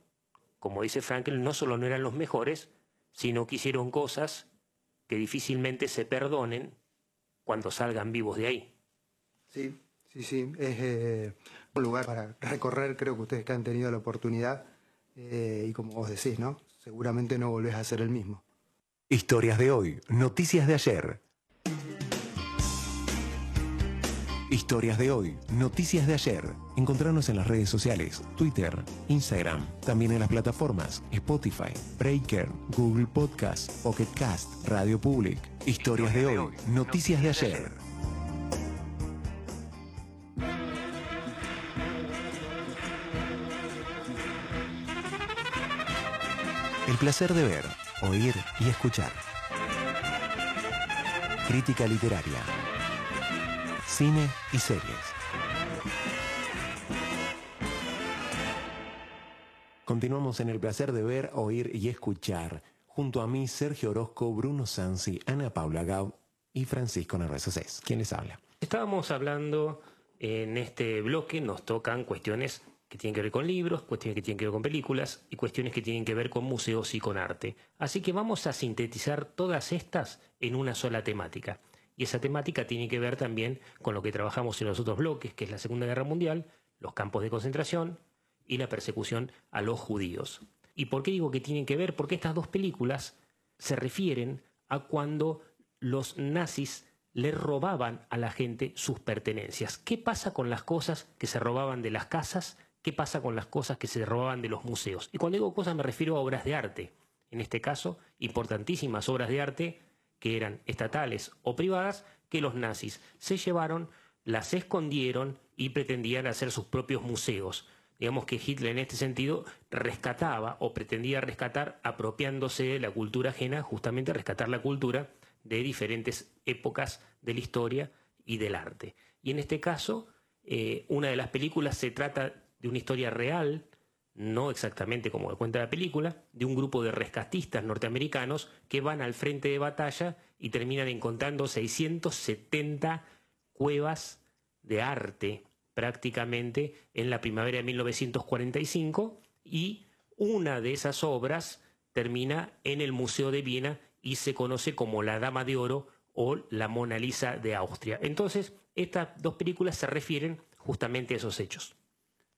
como dice Frankel, no solo no eran los mejores, sino que hicieron cosas que difícilmente se perdonen cuando salgan vivos de ahí. Sí, sí, sí. Es eh, un lugar para recorrer, creo que ustedes que han tenido la oportunidad. eh, y como vos decís, ¿no? Seguramente no volvés a ser el mismo. Historias de hoy, noticias de ayer. Historias de hoy, noticias de ayer. Encontrarnos en las redes sociales, Twitter, Instagram, también en las plataformas Spotify, Breaker, Google Podcast, Pocket Cast, Radio Public. Historias de hoy, noticias de ayer. El placer de ver, oír y escuchar. Crítica literaria. Cine y series. Continuamos en el placer de ver, oír y escuchar. Junto a mí, Sergio Orozco, Bruno Sansi, Ana Paula Gau y Francisco Narváez ¿Quién les habla? Estábamos hablando en este bloque, nos tocan cuestiones que tienen que ver con libros, cuestiones que tienen que ver con películas y cuestiones que tienen que ver con museos y con arte. Así que vamos a sintetizar todas estas en una sola temática. Y esa temática tiene que ver también con lo que trabajamos en los otros bloques, que es la Segunda Guerra Mundial, los campos de concentración y la persecución a los judíos. ¿Y por qué digo que tienen que ver? Porque estas dos películas se refieren a cuando los nazis le robaban a la gente sus pertenencias. ¿Qué pasa con las cosas que se robaban de las casas? ¿Qué pasa con las cosas que se robaban de los museos? Y cuando digo cosas me refiero a obras de arte. En este caso, importantísimas obras de arte que eran estatales o privadas, que los nazis se llevaron, las escondieron y pretendían hacer sus propios museos. Digamos que Hitler en este sentido rescataba o pretendía rescatar apropiándose de la cultura ajena, justamente rescatar la cultura de diferentes épocas de la historia y del arte. Y en este caso, eh, una de las películas se trata de una historia real, no exactamente como cuenta la película, de un grupo de rescatistas norteamericanos que van al frente de batalla y terminan encontrando 670 cuevas de arte prácticamente en la primavera de 1945 y una de esas obras termina en el Museo de Viena y se conoce como La Dama de Oro o La Mona Lisa de Austria. Entonces, estas dos películas se refieren justamente a esos hechos.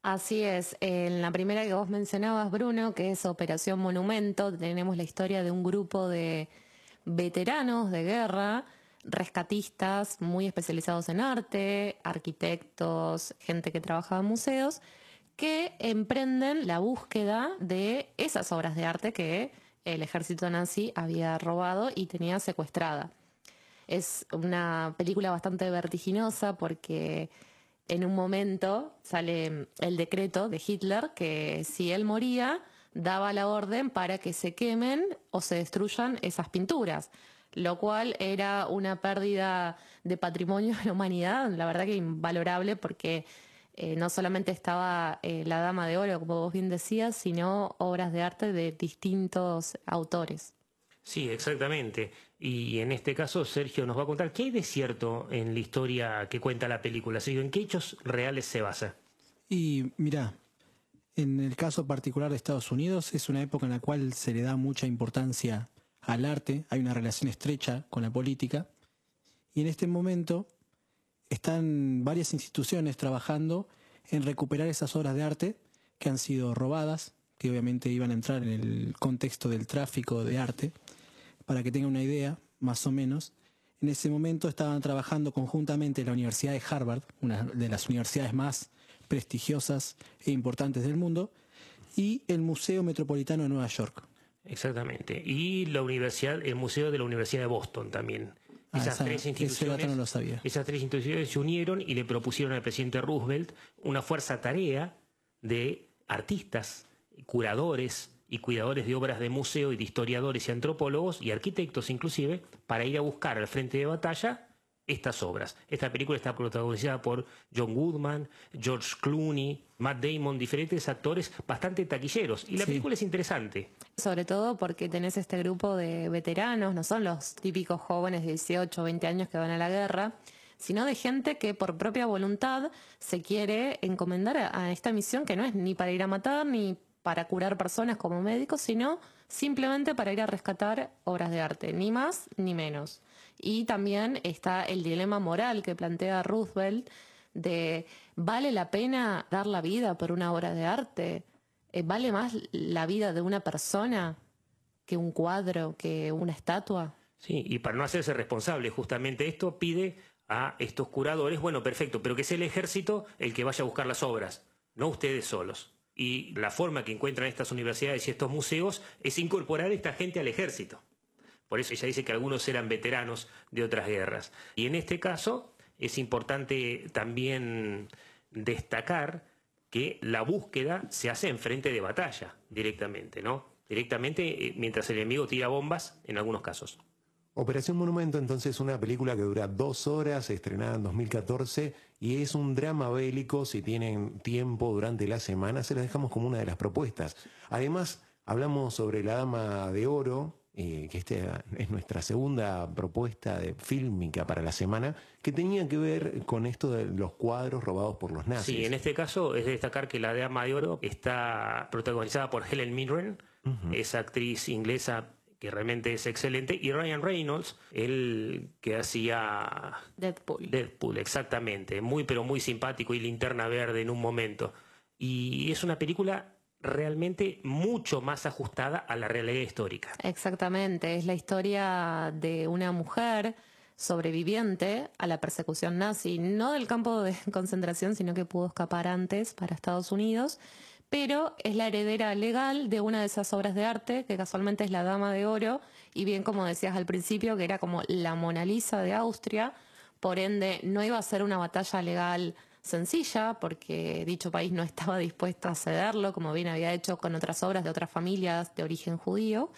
Así es, en la primera que vos mencionabas, Bruno, que es Operación Monumento, tenemos la historia de un grupo de veteranos de guerra, rescatistas muy especializados en arte, arquitectos, gente que trabaja en museos, que emprenden la búsqueda de esas obras de arte que el ejército nazi había robado y tenía secuestrada. Es una película bastante vertiginosa porque en un momento sale el decreto de Hitler que si él moría, daba la orden para que se quemen o se destruyan esas pinturas. lo cual era una pérdida de patrimonio de la humanidad, la verdad que invalorable porque eh, no solamente estaba eh, la Dama de Oro, como vos bien decías, sino obras de arte de distintos autores. Sí, exactamente. Y en este caso Sergio nos va a contar qué hay de cierto en la historia que cuenta la película, Sergio, en qué hechos reales se basa. Y mira, en el caso particular de Estados Unidos es una época en la cual se le da mucha importancia al arte, hay una relación estrecha con la política, y en este momento están varias instituciones trabajando en recuperar esas obras de arte que han sido robadas, que obviamente iban a entrar en el contexto del tráfico de arte, para que tengan una idea, más o menos. En ese momento estaban trabajando conjuntamente la Universidad de Harvard, una de las universidades más prestigiosas e importantes del mundo, y el Museo Metropolitano de Nueva York. Exactamente. Y la universidad, el Museo de la Universidad de Boston también. Ah, Esas esa- tres instituciones, no lo sabía. esas tres instituciones se unieron y le propusieron al presidente Roosevelt una fuerza tarea de artistas, curadores y cuidadores de obras de museo y de historiadores y antropólogos y arquitectos inclusive para ir a buscar al frente de batalla estas obras. Esta película está protagonizada por John Goodman, George Clooney, Matt Damon, diferentes actores bastante taquilleros. Y la Sí. película es interesante. Sobre todo porque tenés este grupo de veteranos, no son los típicos jóvenes de 18 o 20 años que van a la guerra, sino de gente que por propia voluntad se quiere encomendar a, a esta misión que no es ni para ir a matar ni para curar personas como médicos, sino simplemente para ir a rescatar obras de arte, ni más ni menos. Y también está el dilema moral que plantea Roosevelt de ¿vale la pena dar la vida por una obra de arte? Eh, ¿Vale más la vida de una persona que un cuadro, que una estatua? Sí, y para no hacerse responsable justamente esto pide a estos curadores, bueno, perfecto, pero que sea el ejército el que vaya a buscar las obras, no ustedes solos. Y la forma que encuentran estas universidades y estos museos es incorporar a esta gente al ejército. Por eso ella dice que algunos eran veteranos de otras guerras. Y en este caso es importante también destacar que la búsqueda se hace en frente de batalla directamente, ¿no? Directamente eh, mientras el enemigo tira bombas en algunos casos. Operación Monumento, entonces, una película que dura dos horas, estrenada en 2014, y es un drama bélico. Si tienen tiempo durante la semana, se las dejamos como una de las propuestas. Además, hablamos sobre La Dama de Oro, eh, que esta es nuestra segunda propuesta de fílmica para la semana, que tenía que ver con esto de los cuadros robados por los nazis. Sí, en este caso es de destacar que la Dama de Oro está protagonizada por Helen Mirren, esa actriz inglesa que realmente es excelente, y Ryan Reynolds, el que hacía Deadpool. Deadpool, exactamente, muy pero muy simpático y linterna verde en un momento. Y es una película realmente mucho más ajustada a la realidad histórica. Exactamente, es la historia de una mujer sobreviviente a la persecución nazi, no del campo de concentración, sino que pudo escapar antes para Estados Unidos, pero es la heredera legal de una de esas obras de arte, que casualmente es la Dama de Oro, y bien como decías al principio, que era como la Mona Lisa de Austria, por ende no iba a ser una batalla legal sencilla, porque dicho país no estaba [LAUGHS] dispuesto a cederlo, como bien había hecho con otras obras de otras familias de origen judío,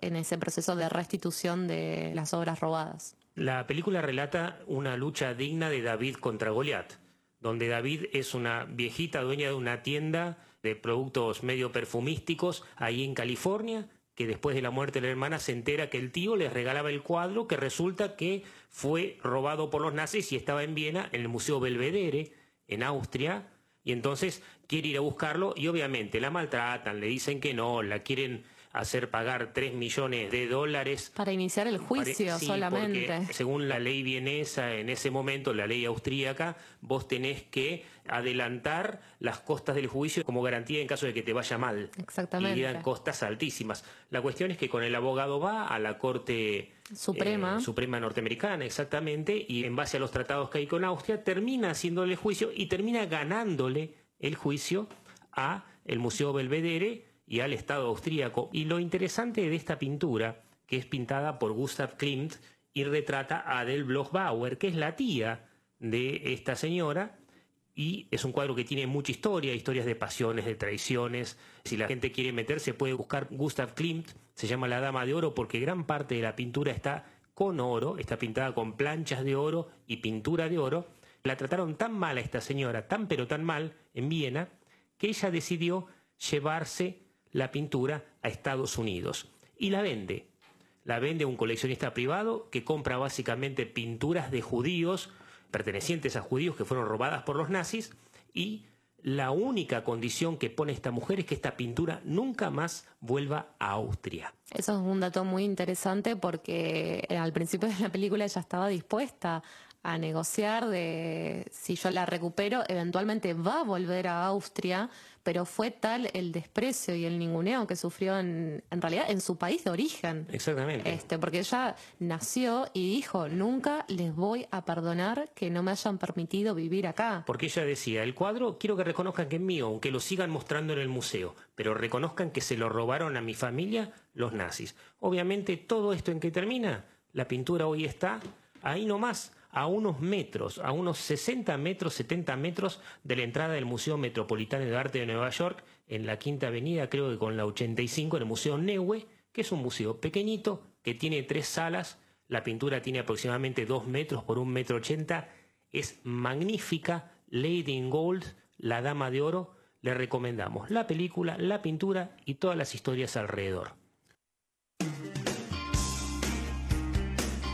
en ese proceso de restitución de las obras robadas. La película relata una lucha digna de David contra Goliat, donde David es una viejita dueña de una tienda de productos medio perfumísticos ahí en California, que después de la muerte de la hermana se entera que el tío les regalaba el cuadro que resulta que fue robado por los nazis y estaba en Viena, en el Museo Belvedere, en Austria, y entonces quiere ir a buscarlo y obviamente la maltratan, le dicen que no, la quieren hacer pagar 3 millones de dólares Para iniciar el juicio sí, solamente. porque según la ley vienesa en ese momento, la ley austríaca, vos tenés que adelantar las costas del juicio como garantía en caso de que te vaya mal. Exactamente. Y eran costas altísimas. La cuestión es que con el abogado va a la Corte Suprema. eh, Suprema norteamericana, exactamente, y en base a los tratados que hay con Austria, termina haciéndole el juicio y termina ganándole el juicio a el Museo Belvedere y al Estado austríaco. Y lo interesante de esta pintura, que es pintada por Gustav Klimt y retrata a Adele Bloch-Bauer, que es la tía de esta señora, y es un cuadro que tiene mucha historia, historias de pasiones, de traiciones. Si la gente quiere meterse, puede buscar Gustav Klimt, se llama La Dama de Oro, porque gran parte de la pintura está con oro, está pintada con planchas de oro y pintura de oro. La trataron tan mal a esta señora, tan pero tan mal, en Viena, que ella decidió llevarse la pintura a Estados Unidos y la vende. La vende un coleccionista privado que compra básicamente pinturas de judíos pertenecientes a judíos que fueron robadas por los nazis y la única condición que pone esta mujer es que esta pintura nunca más vuelva a Austria. Eso es un dato muy interesante porque al principio de la película ella estaba dispuesta a negociar de si yo la recupero, eventualmente va a volver a Austria, pero fue tal el desprecio y el ninguneo que sufrió en, en realidad en su país de origen. Exactamente. Este, porque ella nació y dijo, nunca les voy a perdonar que no me hayan permitido vivir acá. Porque ella decía, el cuadro quiero que reconozcan que es mío, aunque lo sigan mostrando en el museo, pero reconozcan que se lo robaron a mi familia los nazis. Obviamente todo esto en que termina, la pintura hoy está ahí nomás, a unos metros, a unos 60 metros, 70 metros de la entrada del Museo Metropolitano de Arte de Nueva York, en la Quinta Avenida, creo que con la 85, en el Museo Neue, que es un museo pequeñito, que tiene tres salas, la pintura tiene aproximadamente 2 metros por un metro 80, es magnífica, Lady in Gold, la Dama de Oro, le recomendamos la película, la pintura y todas las historias alrededor.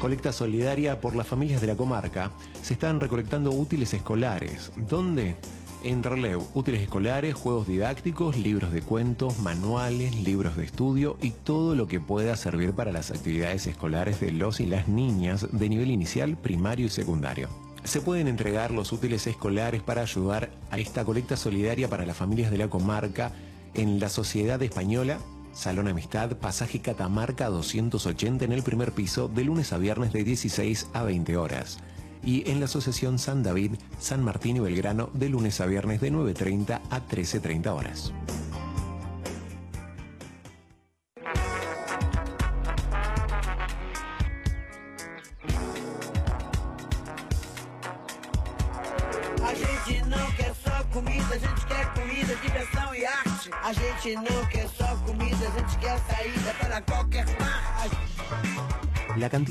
Colecta solidaria por las familias de la comarca. Se están recolectando útiles escolares. ¿Dónde? En Relew, útiles escolares, juegos didácticos, libros de cuentos, manuales, libros de estudio y todo lo que pueda servir para las actividades escolares de los y las niñas de nivel inicial, primario y secundario. Se pueden entregar los útiles escolares para ayudar a esta colecta solidaria para las familias de la comarca en la Sociedad Española Salón Amistad, pasaje Catamarca 280 en el primer piso, de lunes a viernes de 16 a 20 horas. Y en la Asociación San David, San Martín y Belgrano, de lunes a viernes de 9.30 a 13.30 horas.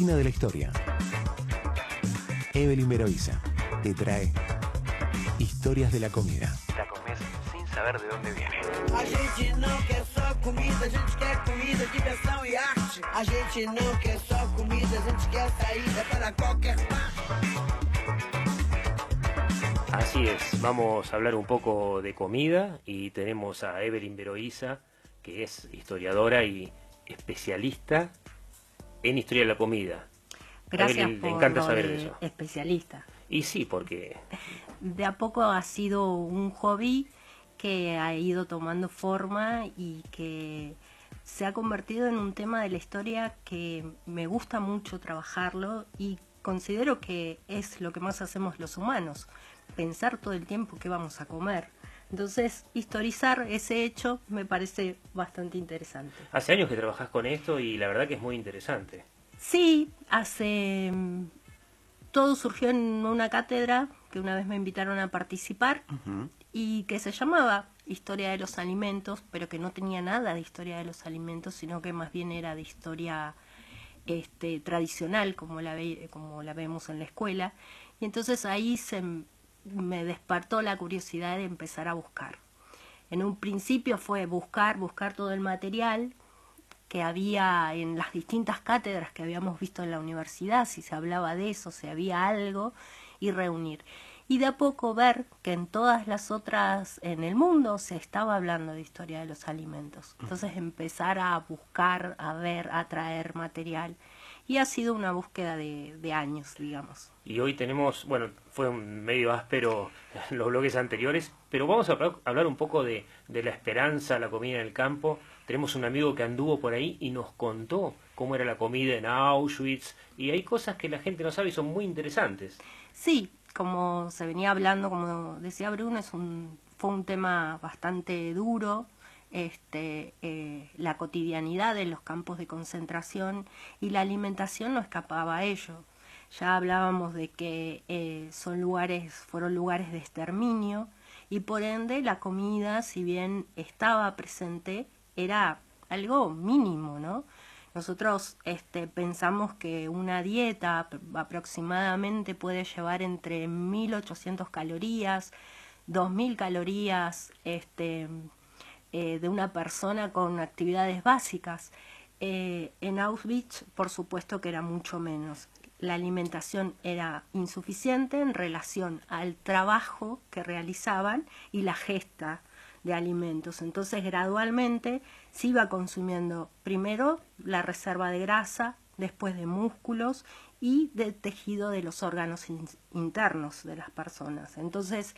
La Cantina de la Historia. Evelyn Veroiza te trae historias de la comida. La comes sin saber de dónde viene. A gente não quer só comida, a gente quer comida, diversão arte. A gente não quer só comida, a gente quer saída para qualquer parte. Así es, vamos a hablar un poco de comida y tenemos a Evelyn Veroiza, que es historiadora y especialista en historia de la comida. A Gracias por le encanta saber de eso. especialista. Y sí, porque De a poco ha sido un hobby que ha ido tomando forma y que se ha convertido en un tema de la historia que me gusta mucho trabajarlo y considero que es lo que más hacemos los humanos, pensar todo el tiempo qué vamos a comer. Entonces, historizar ese hecho me parece bastante interesante. hace años que trabajas con esto y la verdad que es muy interesante. Sí, hace... mm, Todo surgió en una cátedra que una vez me invitaron a participar y que se llamaba Historia de los Alimentos, pero que no tenía nada de historia de los alimentos, sino que más bien era de historia este, tradicional, como la, ve- como la vemos en la escuela. Y entonces ahí se me despertó la curiosidad de empezar a buscar. En un principio fue buscar, buscar todo el material que había en las distintas cátedras que habíamos visto en la universidad, si se hablaba de eso, si había algo, y reunir. Y de a poco ver que en todas las otras, en el mundo, se estaba hablando de historia de los alimentos. Entonces empezar a buscar, a ver, a traer material. Y ha sido una búsqueda de, de años, digamos. Y hoy tenemos, bueno, fue un medio áspero los bloques anteriores, pero vamos a hablar- hablar un poco de, de la esperanza, la comida en el campo. Tenemos un amigo que anduvo por ahí y nos contó cómo era la comida en Auschwitz y hay cosas que la gente no sabe y son muy interesantes. Sí, como se venía hablando, como decía Bruno, es un, fue un tema bastante duro, este, eh, la cotidianidad de los campos de concentración y la alimentación no escapaba a ello. Ya hablábamos de que eh, son lugares, fueron lugares de exterminio y por ende la comida, si bien estaba presente, era algo mínimo, ¿no? Nosotros este, pensamos que una dieta aproximadamente puede llevar entre 1.800 calorías, 2.000 calorías este, eh, de una persona con actividades básicas. Eh, en Auschwitz, por supuesto que era mucho menos. La alimentación era insuficiente en relación al trabajo que realizaban y la gesta de alimentos. Entonces, gradualmente se iba consumiendo primero la reserva de grasa, después de músculos y de tejido de los órganos internos de las personas. Entonces,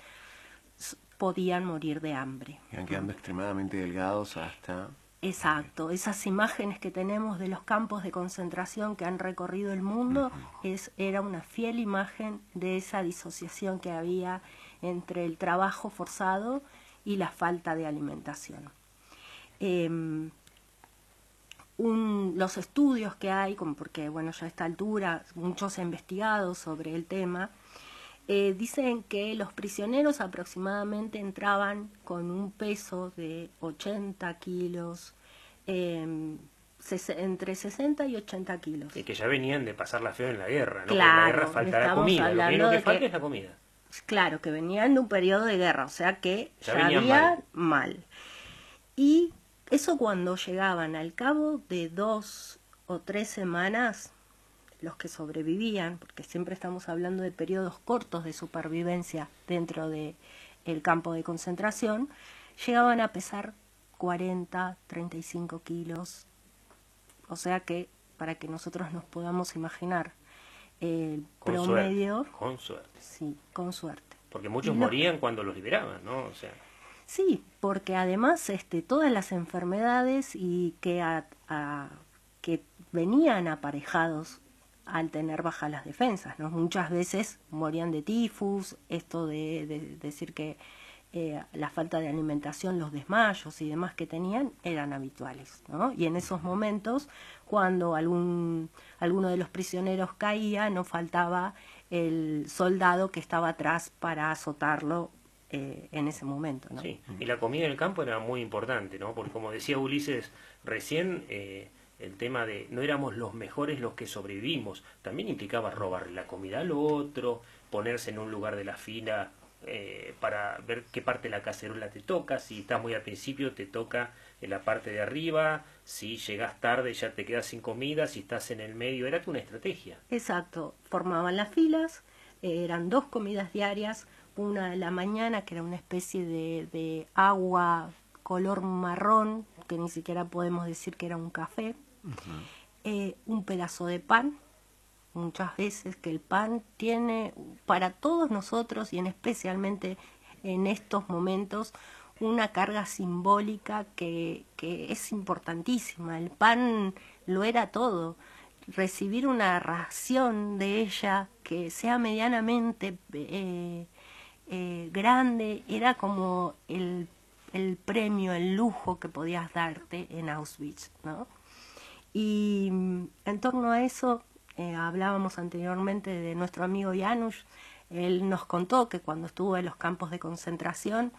podían morir de hambre. Iban quedando extremadamente delgados hasta Exacto, esas imágenes que tenemos de los campos de concentración que han recorrido el mundo es, era una fiel imagen de esa disociación que había entre el trabajo forzado y la falta de alimentación. Em, los estudios que hay, como porque bueno, ya a esta altura muchos han investigado sobre el tema, eh, dicen que los prisioneros aproximadamente entraban con un peso de 80 kilos, em, entre 60 y 80 kilos. Y que ya venían de pasar la feo en la guerra, ¿no? Claro, en la guerra falta la comida, lo que, falta es la comida. Claro, que venían de un periodo de guerra, o sea que ya, había mal. Y eso cuando llegaban al cabo de dos o tres semanas, los que sobrevivían, porque siempre estamos hablando de periodos cortos de supervivencia dentro del el campo de concentración, llegaban a pesar 40, 35 kilos. O sea que, para que nosotros nos podamos imaginar, el promedio... con suerte. Sí, con suerte. Porque muchos morían cuando los liberaban, ¿no? O sea... Sí, porque además este, todas las enfermedades y que, a, que venían aparejados al tener bajas las defensas. ¿no? Muchas veces morían de tifus, esto de, decir que eh, la falta de alimentación, los desmayos y demás que tenían eran habituales. ¿no? Y en esos momentos, cuando algún, alguno de los prisioneros caía, no faltaba el soldado que estaba atrás para azotarlo eh, en ese momento. Sí, y la comida en el campo era muy importante, ¿no? porque como decía Ulises recién, eh, el tema de no éramos los mejores los que sobrevivimos, también implicaba robarle la comida al otro, ponerse en un lugar de la fila eh, para ver qué parte de la cacerola te toca, si estás muy al principio te toca en la parte de arriba, si llegas tarde ya te quedas sin comida, si estás en el medio, era una estrategia. Exacto, formaban las filas, eran dos comidas diarias, una de la mañana que era una especie de, de agua color marrón, que ni siquiera podemos decir que era un café, eh, un pedazo de pan, muchas veces que el pan tiene para todos nosotros y en especialmente en estos momentos una carga simbólica que, que es importantísima. El pan lo era todo. Recibir una ración de ella que sea medianamente eh, eh, grande era como el, el premio, el lujo que podías darte en Auschwitz, ¿no? Y mm, en torno a eso eh, hablábamos anteriormente de nuestro amigo Janusz. Él nos contó que cuando estuvo en los campos de concentración,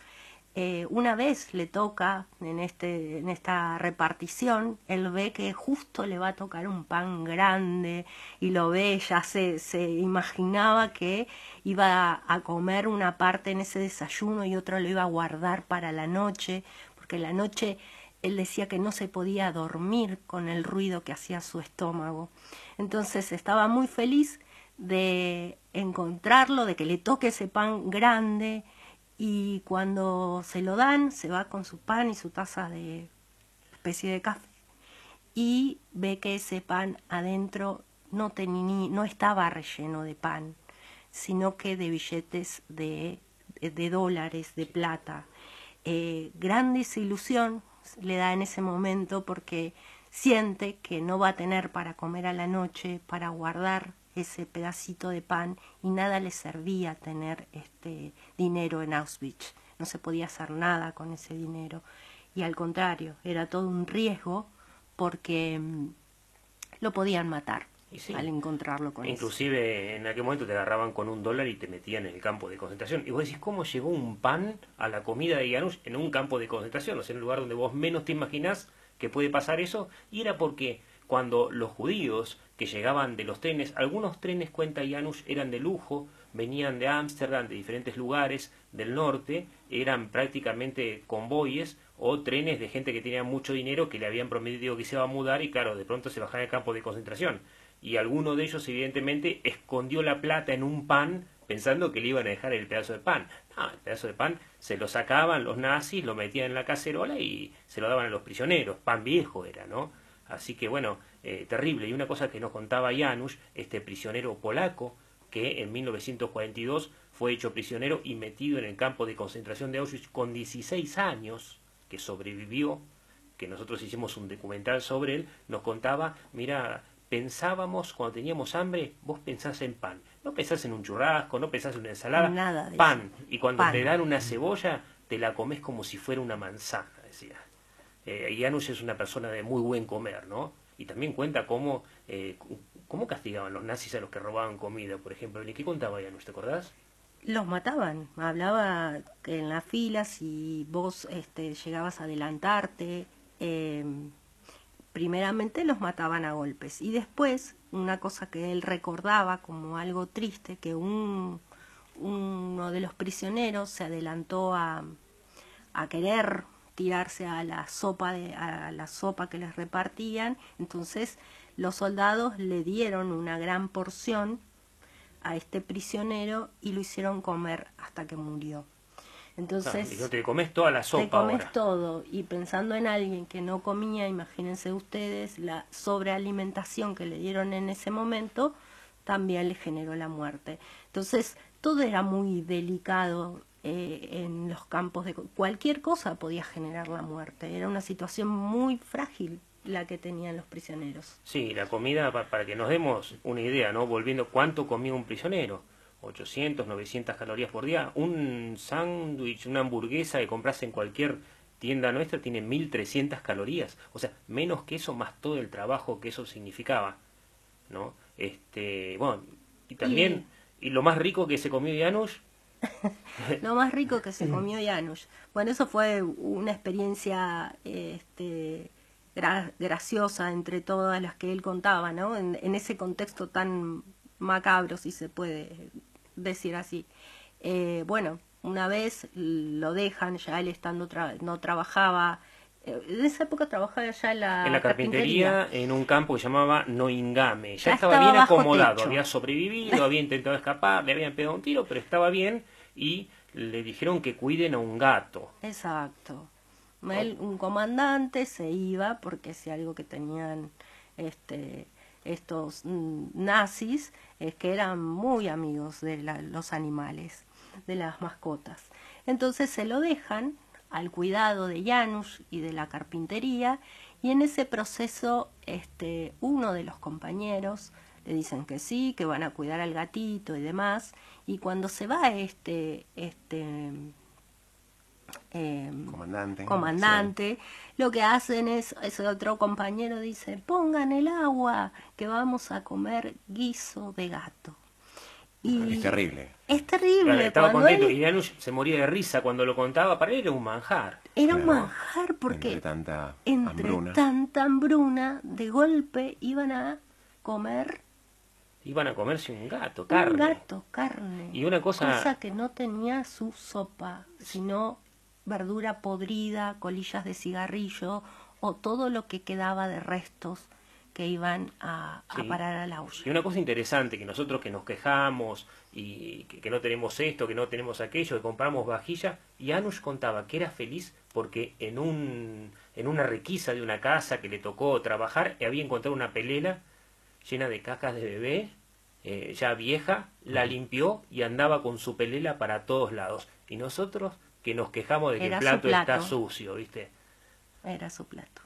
eh, una vez le toca en, este, en esta repartición, él ve que justo le va a tocar un pan grande y lo ve, ya se, se imaginaba que iba a comer una parte en ese desayuno y otro lo iba a guardar para la noche, porque la noche él decía que no se podía dormir con el ruido que hacía su estómago. Entonces estaba muy feliz de encontrarlo, de que le toque ese pan grande y cuando se lo dan se va con su pan y su taza de especie de café y ve que ese pan adentro no, tenía, no estaba relleno de pan, sino que de billetes de, de dólares, de plata. Eh, gran desilusión le da en ese momento porque siente que no va a tener para comer a la noche, para guardar ese pedacito de pan y nada le servía tener este dinero en Auschwitz. No se podía hacer nada con ese dinero y al contrario, era todo un riesgo porque mm, lo podían matar al encontrarlo con Inclusive en aquel momento te agarraban con un dólar y te metían en el campo de concentración. Y vos decís, ¿cómo llegó un pan a la comida de Janusz en un campo de concentración? O sea, en un lugar donde vos menos te imaginás que puede pasar eso. Y era porque cuando los judíos que llegaban de los trenes, algunos trenes, cuenta Janusz, eran de lujo, venían de Ámsterdam, de diferentes lugares del norte, eran prácticamente convoyes o trenes de gente que tenía mucho dinero que le habían prometido que se iba a mudar y claro, de pronto se bajaban al campo de concentración. Y alguno de ellos evidentemente escondió la plata en un pan pensando que le iban a dejar el pedazo de pan. No, el pedazo de pan se lo sacaban los nazis, lo metían en la cacerola y se lo daban a los prisioneros. Pan viejo era, ¿no? Así que bueno, eh, terrible. Y una cosa que nos contaba Janusz, este prisionero polaco, que en 1942 fue hecho prisionero y metido en el campo de concentración de Auschwitz con 16 años, que sobrevivió, que nosotros hicimos un documental sobre él, nos contaba, mira, pensábamos cuando teníamos hambre, vos pensás en pan. No pensás en un churrasco, no pensás en una ensalada, Nada de pan. eso. Y cuando Pan. te dan una cebolla, te la comes como si fuera una manzana, decía. Eh, Janusz es una persona de muy buen comer, ¿no? Y también cuenta cómo, eh, cómo castigaban los nazis a los que robaban comida, por ejemplo. ¿Y qué contaba Janusz, te acordás? Los mataban. Hablaba que en las filas si vos este, llegabas a adelantarte, eh, primeramente los mataban a golpes. Y después, una cosa que él recordaba como algo triste, que un, uno de los prisioneros se adelantó a, a querer tirarse a la sopa de, a la sopa que les repartían entonces los soldados le dieron una gran porción a este prisionero y lo hicieron comer hasta que murió entonces Ah, y no te comes toda la te sopa comes ahora. todo y pensando en alguien que no comía, imagínense ustedes la sobrealimentación que le dieron en ese momento también le generó la muerte. Entonces todo era muy delicado eh, en los campos de cualquier cosa podía generar la muerte. Era una situación muy frágil la que tenían los prisioneros. Sí, la comida, pa- para que nos demos una idea, ¿no? Volviendo, ¿cuánto comía un prisionero? 800, 900 calorías por día. Un sándwich, una hamburguesa que compras en cualquier tienda nuestra tiene 1300 calorías. O sea, menos que eso, más todo el trabajo que eso significaba, ¿no? Este, bueno, y también, y, lo más rico que se comió Janusz, [LAUGHS] Lo más rico que se comió Janusz. Bueno, eso fue una experiencia este, gra- graciosa entre todas las que él contaba, ¿no? En, en ese contexto tan macabro, si se puede decir así. Eh, bueno, una vez lo dejan, ya él estando tra- no trabajaba, eh, en esa época trabajaba ya en la, en la carpintería, en un campo que se llamaba Noingame. Ya, Ya estaba, estaba bien acomodado, techo. había sobrevivido, había intentado escapar, le habían pegado un tiro, pero estaba bien y le dijeron que cuiden a un gato. Exacto. Él, un comandante se iba porque si algo que tenían este estos mm, nazis es que eran muy amigos de los animales, de las mascotas. Entonces se lo dejan al cuidado de Janusz y de la carpintería y en ese proceso este uno de los compañeros le dicen que sí, que van a cuidar al gatito y demás y cuando se va este este em, Comandante. comandante, lo que hacen es, ese otro compañero dice, pongan el agua, que vamos a comer guiso de gato. Y Es terrible. es terrible. Claro, estaba cuando contento él- y Janusz se moría de risa cuando lo contaba, para él era un manjar. era un manjar porque Entre tanta entre hambruna. tanta hambruna, de golpe iban a comer Iban a comerse un gato, un carne. gato, carne. Y una cosa- que no tenía su sopa, sino verdura podrida, colillas de cigarrillo o todo lo que quedaba de restos que iban a, a parar al auge. Y una cosa interesante, que nosotros que nos quejamos y que, que no tenemos esto, que no tenemos aquello, que compramos vajilla, y Anush contaba que era feliz porque en, un, en una requisa de una casa que le tocó trabajar, había encontrado una pelela llena de cacas de bebé, eh, ya vieja, la limpió y andaba con su pelela para todos lados. Y nosotros que nos quejamos de que Era el su plato, está sucio, ¿viste? Era su plato.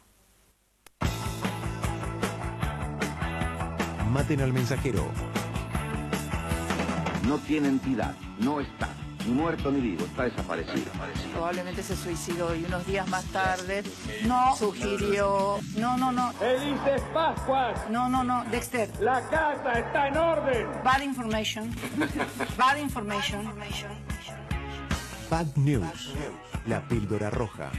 Maten al mensajero. No tiene entidad, no está, ni muerto ni vivo, está desaparecido. Probablemente se suicidó y unos días más tarde no sugirió. No, no, no. ¡Felices Pascuas! No, no, no. Dexter. ¡La casa está en orden! Bad information. [LAUGHS] Bad information. Bad News. La píldora roja.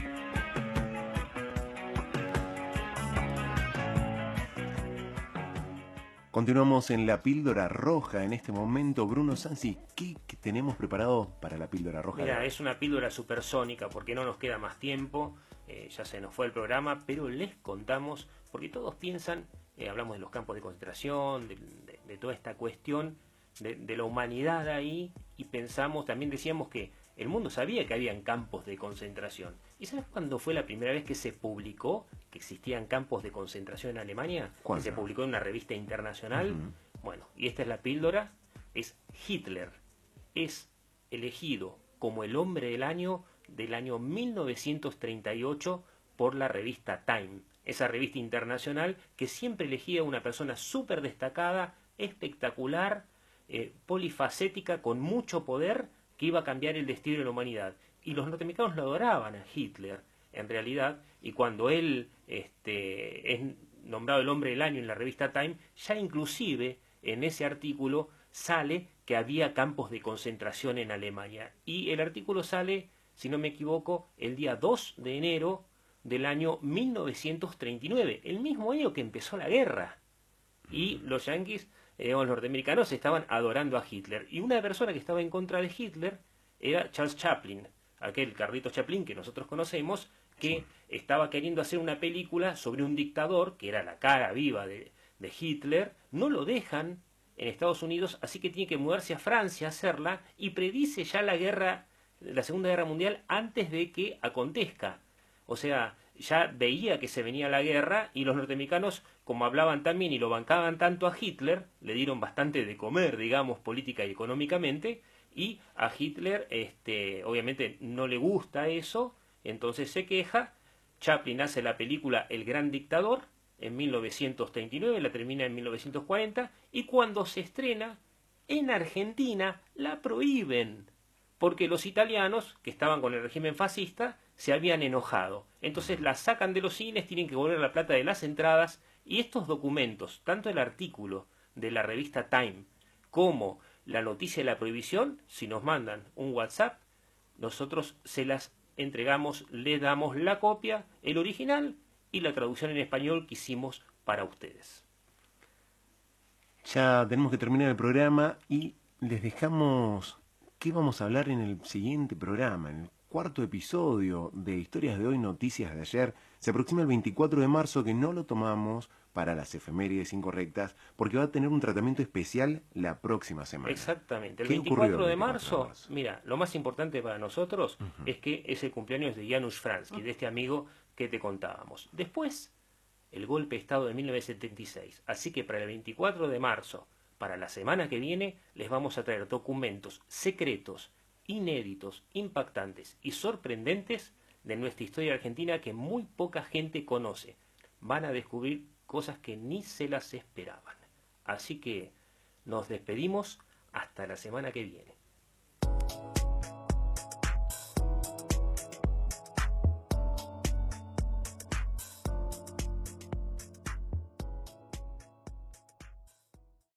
Continuamos en la píldora roja en este momento. Bruno Sansi, ¿qué, qué tenemos preparado para la píldora roja? Mira, es una píldora supersónica porque no nos queda más tiempo, eh, ya se nos fue el programa, pero les contamos, porque todos piensan, eh, hablamos de los campos de concentración, de, de- de toda esta cuestión de, de la humanidad ahí, y pensamos, también decíamos que el mundo sabía que habían campos de concentración. ¿Y sabes cuándo fue la primera vez que se publicó que existían campos de concentración en Alemania? Que se publicó en una revista internacional. Bueno, y esta es la píldora, es Hitler. Es elegido como el hombre del año del año 1938 por la revista Time, esa revista internacional que siempre elegía una persona súper destacada, espectacular, eh, polifacética, con mucho poder, que iba a cambiar el destino de la humanidad. Y los norteamericanos lo adoraban a Hitler, en realidad, y cuando él este, es nombrado el hombre del año en la revista Time, ya inclusive en ese artículo sale que había campos de concentración en Alemania. Y el artículo sale, si no me equivoco, el día 2 de enero del año 1939, el mismo año que empezó la guerra. Y los yanquis, eh, los norteamericanos, estaban adorando a Hitler. Y una persona que estaba en contra de Hitler era Charles Chaplin, aquel Carlitos Chaplin que nosotros conocemos, que estaba queriendo hacer una película sobre un dictador, que era la cara viva de, de Hitler. No lo dejan en Estados Unidos, así que tiene que mudarse a Francia a hacerla y predice ya la guerra, la Segunda Guerra Mundial antes de que acontezca. O sea, ya veía que se venía la guerra y los norteamericanos, como hablaban tan bien y lo bancaban tanto a Hitler, le dieron bastante de comer, digamos, política y económicamente, y a Hitler, este, obviamente, no le gusta eso, entonces se queja. Chaplin hace la película El Gran Dictador en 1939, la termina en 1940, y cuando se estrena en Argentina la prohíben porque los italianos, que estaban con el régimen fascista, se habían enojado. Entonces la sacan de los cines, tienen que volver la plata de las entradas, y estos documentos, tanto el artículo de la revista Time como la noticia de la prohibición, si nos mandan un WhatsApp, nosotros se las entregamos, le damos la copia, el original y la traducción en español que hicimos para ustedes. Ya tenemos que terminar el programa y les dejamos qué vamos a hablar en el siguiente programa, cuarto episodio de Historias de hoy, Noticias de ayer. Se aproxima el 24 de marzo que no lo tomamos para las efemérides incorrectas porque va a tener un tratamiento especial la próxima semana. Exactamente. El ¿Qué 24, ocurrió el de 24 marzo, mira, lo más importante para nosotros es que es el cumpleaños de Janusz Fransky, de este amigo que te contábamos. Después, el golpe de Estado de 1976. Así que para el 24 de marzo, para la semana que viene, les vamos a traer documentos secretos, inéditos, impactantes y sorprendentes de nuestra historia argentina que muy poca gente conoce. Van a descubrir cosas que ni se las esperaban. Así que nos despedimos hasta la semana que viene.